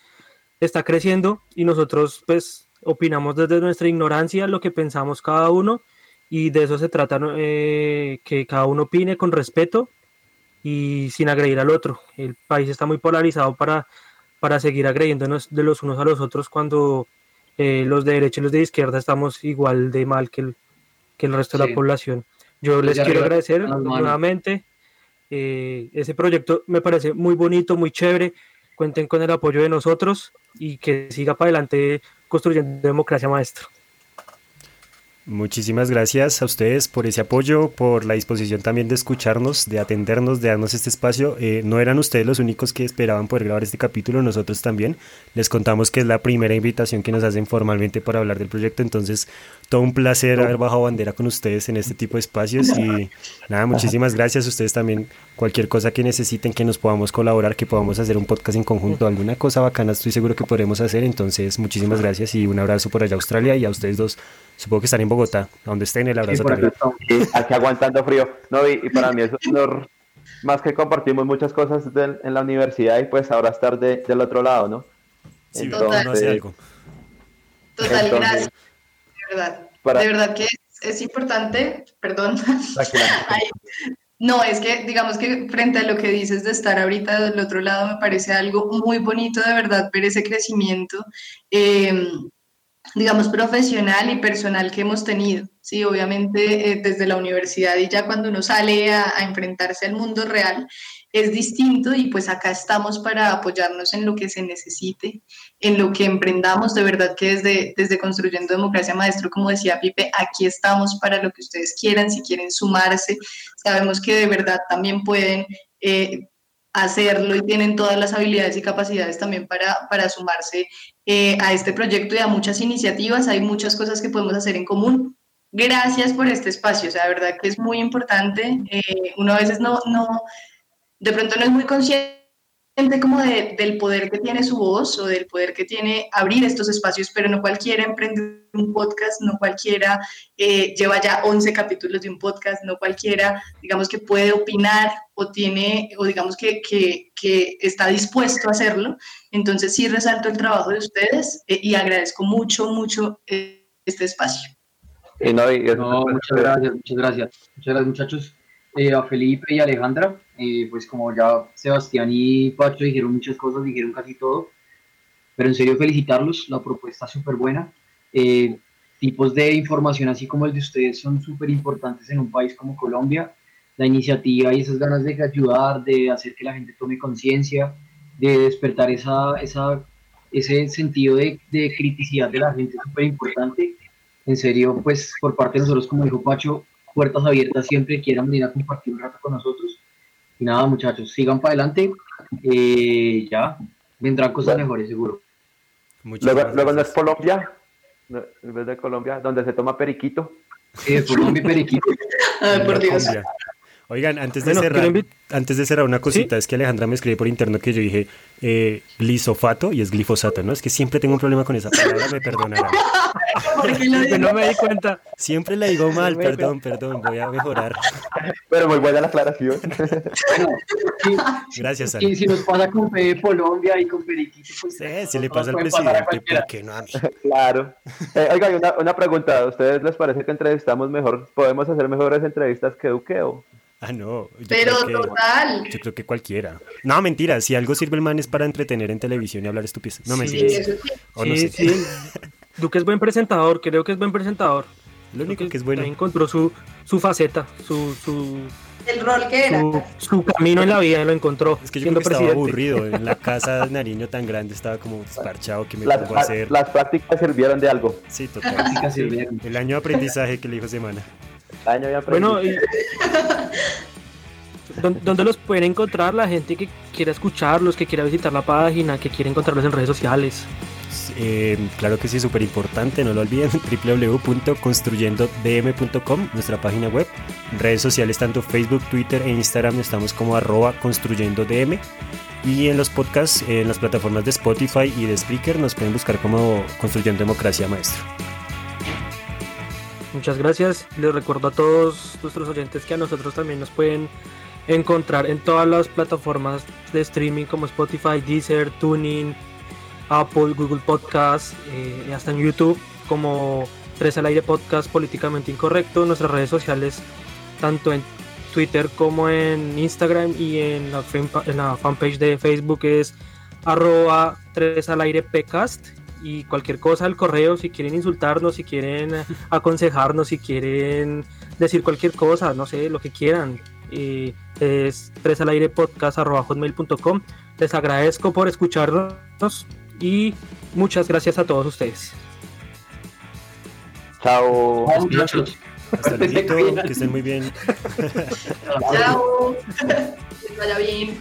está creciendo y nosotros pues opinamos desde nuestra ignorancia lo que pensamos cada uno y de eso se trata, eh, que cada uno opine con respeto y sin agredir al otro. El país está muy polarizado para, para seguir agrediéndonos de los unos a los otros cuando eh, los de derecha y los de izquierda estamos igual de mal que el, que el resto de la población. Yo Los les quiero agradecer nuevamente. eh, ese proyecto me parece muy bonito, muy chévere. Cuenten con el apoyo de nosotros y que siga para adelante construyendo democracia, maestro. Muchísimas gracias a ustedes por ese apoyo, por la disposición también de escucharnos, de atendernos, de darnos este espacio. Eh, no eran ustedes los únicos que esperaban poder grabar este capítulo, nosotros también. Les contamos que es la primera invitación que nos hacen formalmente para hablar del proyecto, entonces todo un placer haber bajado bandera con ustedes en este tipo de espacios y nada, muchísimas gracias a ustedes también. Cualquier cosa que necesiten, que nos podamos colaborar, que podamos hacer un podcast en conjunto, alguna cosa bacana, estoy seguro que podremos hacer. Entonces, muchísimas gracias y un abrazo por allá a Australia y a ustedes dos. Supongo que están en Bogotá, donde estén, el sí, abrazo por acá también. Y aquí aguantando frío. No, y, y para mí es un honor, más que compartimos muchas cosas en la universidad y pues ahora estar de- del otro lado, ¿no? Sí, Total. uno hace algo. total, Entonces, gracias. De verdad. para- De verdad que es, es importante, perdón. Ay, no, es que digamos que frente a lo que dices de estar ahorita del otro lado, me parece algo muy bonito de verdad ver ese crecimiento, eh, digamos, profesional y personal que hemos tenido. Sí, obviamente eh, desde la universidad y ya cuando uno sale a, enfrentarse al mundo real es distinto y pues acá estamos para apoyarnos en lo que se necesite, en lo que emprendamos, de verdad que desde, desde Construyendo Democracia Maestro, como decía Pipe, aquí estamos para lo que ustedes quieran, si quieren sumarse, sabemos que de verdad también pueden eh, hacerlo y tienen todas las habilidades y capacidades también para, para sumarse eh, a este proyecto y a muchas iniciativas. Hay muchas cosas que podemos hacer en común. Gracias por este espacio, o sea, de verdad que es muy importante. Eh, uno a veces no, no, de pronto no es muy consciente como del poder que tiene su voz o del poder que tiene abrir estos espacios, pero no cualquiera emprende un podcast, no cualquiera eh, lleva ya 11 capítulos de un podcast, no cualquiera, digamos que puede opinar o tiene, o digamos que, que, que está dispuesto a hacerlo. Entonces sí resalto el trabajo de ustedes eh, y agradezco mucho, mucho eh, este espacio. no, muchas gracias, muchas gracias. Muchas gracias muchachos. a Felipe y Alejandra eh, pues como ya Sebastián y Pacho dijeron muchas cosas, dijeron casi todo, pero en serio felicitarlos, la propuesta es súper buena. Eh, tipos de información así como el de ustedes son súper importantes en un país como Colombia. La iniciativa y esas ganas de ayudar, de hacer que la gente tome conciencia, de despertar esa, esa, ese sentido de, de criticidad de la gente es súper importante. En serio, pues por parte de nosotros, como dijo Pacho, puertas abiertas siempre quieran venir a compartir un rato con nosotros. Y nada, muchachos, sigan para adelante. Eh, ya vendrán cosas mejores, seguro. luego, luego no es Colombia, en vez de Colombia, donde se toma periquito. Sí, Colombia y periquito. Ay, por Dios. Oigan, antes de cerrar, antes de cerrar una cosita, es que Alejandra me escribió por interno que yo dije eh, glisofato y es glifosato, ¿no? Es que siempre tengo un problema con esa palabra, me perdonarán. no me di cuenta. Siempre la digo mal, perdón, perdón, voy a mejorar. Pero muy buena la aclaración. Gracias, Ale. Si nos pasa con Colombia y con Periquito, pues, sí, si le pasa al presidente, ¿por qué no a mí? Claro. Eh, oiga, una, una pregunta, ¿a ustedes les parece que entrevistamos mejor, podemos hacer mejores entrevistas que Duqueo? Ah, no. Pero total. Yo creo que cualquiera. No, mentira. Si algo sirve el man es para entretener en televisión y hablar estupidez. No, mentira. Sí, sí, sí. Duque es buen presentador. Creo que es buen presentador. Lo único que, es bueno. Encontró su, su faceta, su, su, el rol que era. Su, camino en la vida lo encontró. Es que yo creo que estaba aburrido. En la casa de Nariño tan grande estaba como desparchado que me las, a hacer. Las prácticas sirvieron de algo. Sí, total. El año de aprendizaje que le dijo Semana. Bueno, ¿dónde los pueden encontrar la gente que quiera escucharlos, que quiera visitar la página, que quiera encontrarlos en redes sociales? Eh, claro que sí, súper importante, no lo olviden, www.construyendodm.com, nuestra página web, redes sociales tanto Facebook, Twitter e Instagram estamos como arroba construyendodm y en los podcasts, en las plataformas de Spotify y de Spreaker nos pueden buscar como Construyendo Democracia Maestro. Muchas gracias. Les recuerdo a todos nuestros oyentes que a nosotros también nos pueden encontrar en todas las plataformas de streaming como Spotify, Deezer, Tuning, Apple, Google Podcast, eh, hasta en YouTube como Tres al Aire Podcast Políticamente Incorrecto. Nuestras redes sociales, tanto en Twitter como en Instagram y en la, en la fanpage de Facebook es arroba 3 al aire pcast y cualquier cosa al correo, si quieren insultarnos, si quieren aconsejarnos, si quieren decir cualquier cosa, no sé, lo que quieran. Y es tres al aire podcast hotmail.com. Les agradezco por escucharnos y muchas gracias a todos ustedes. Chao. Hasta luego, que estén muy bien. Chao. Que vaya bien.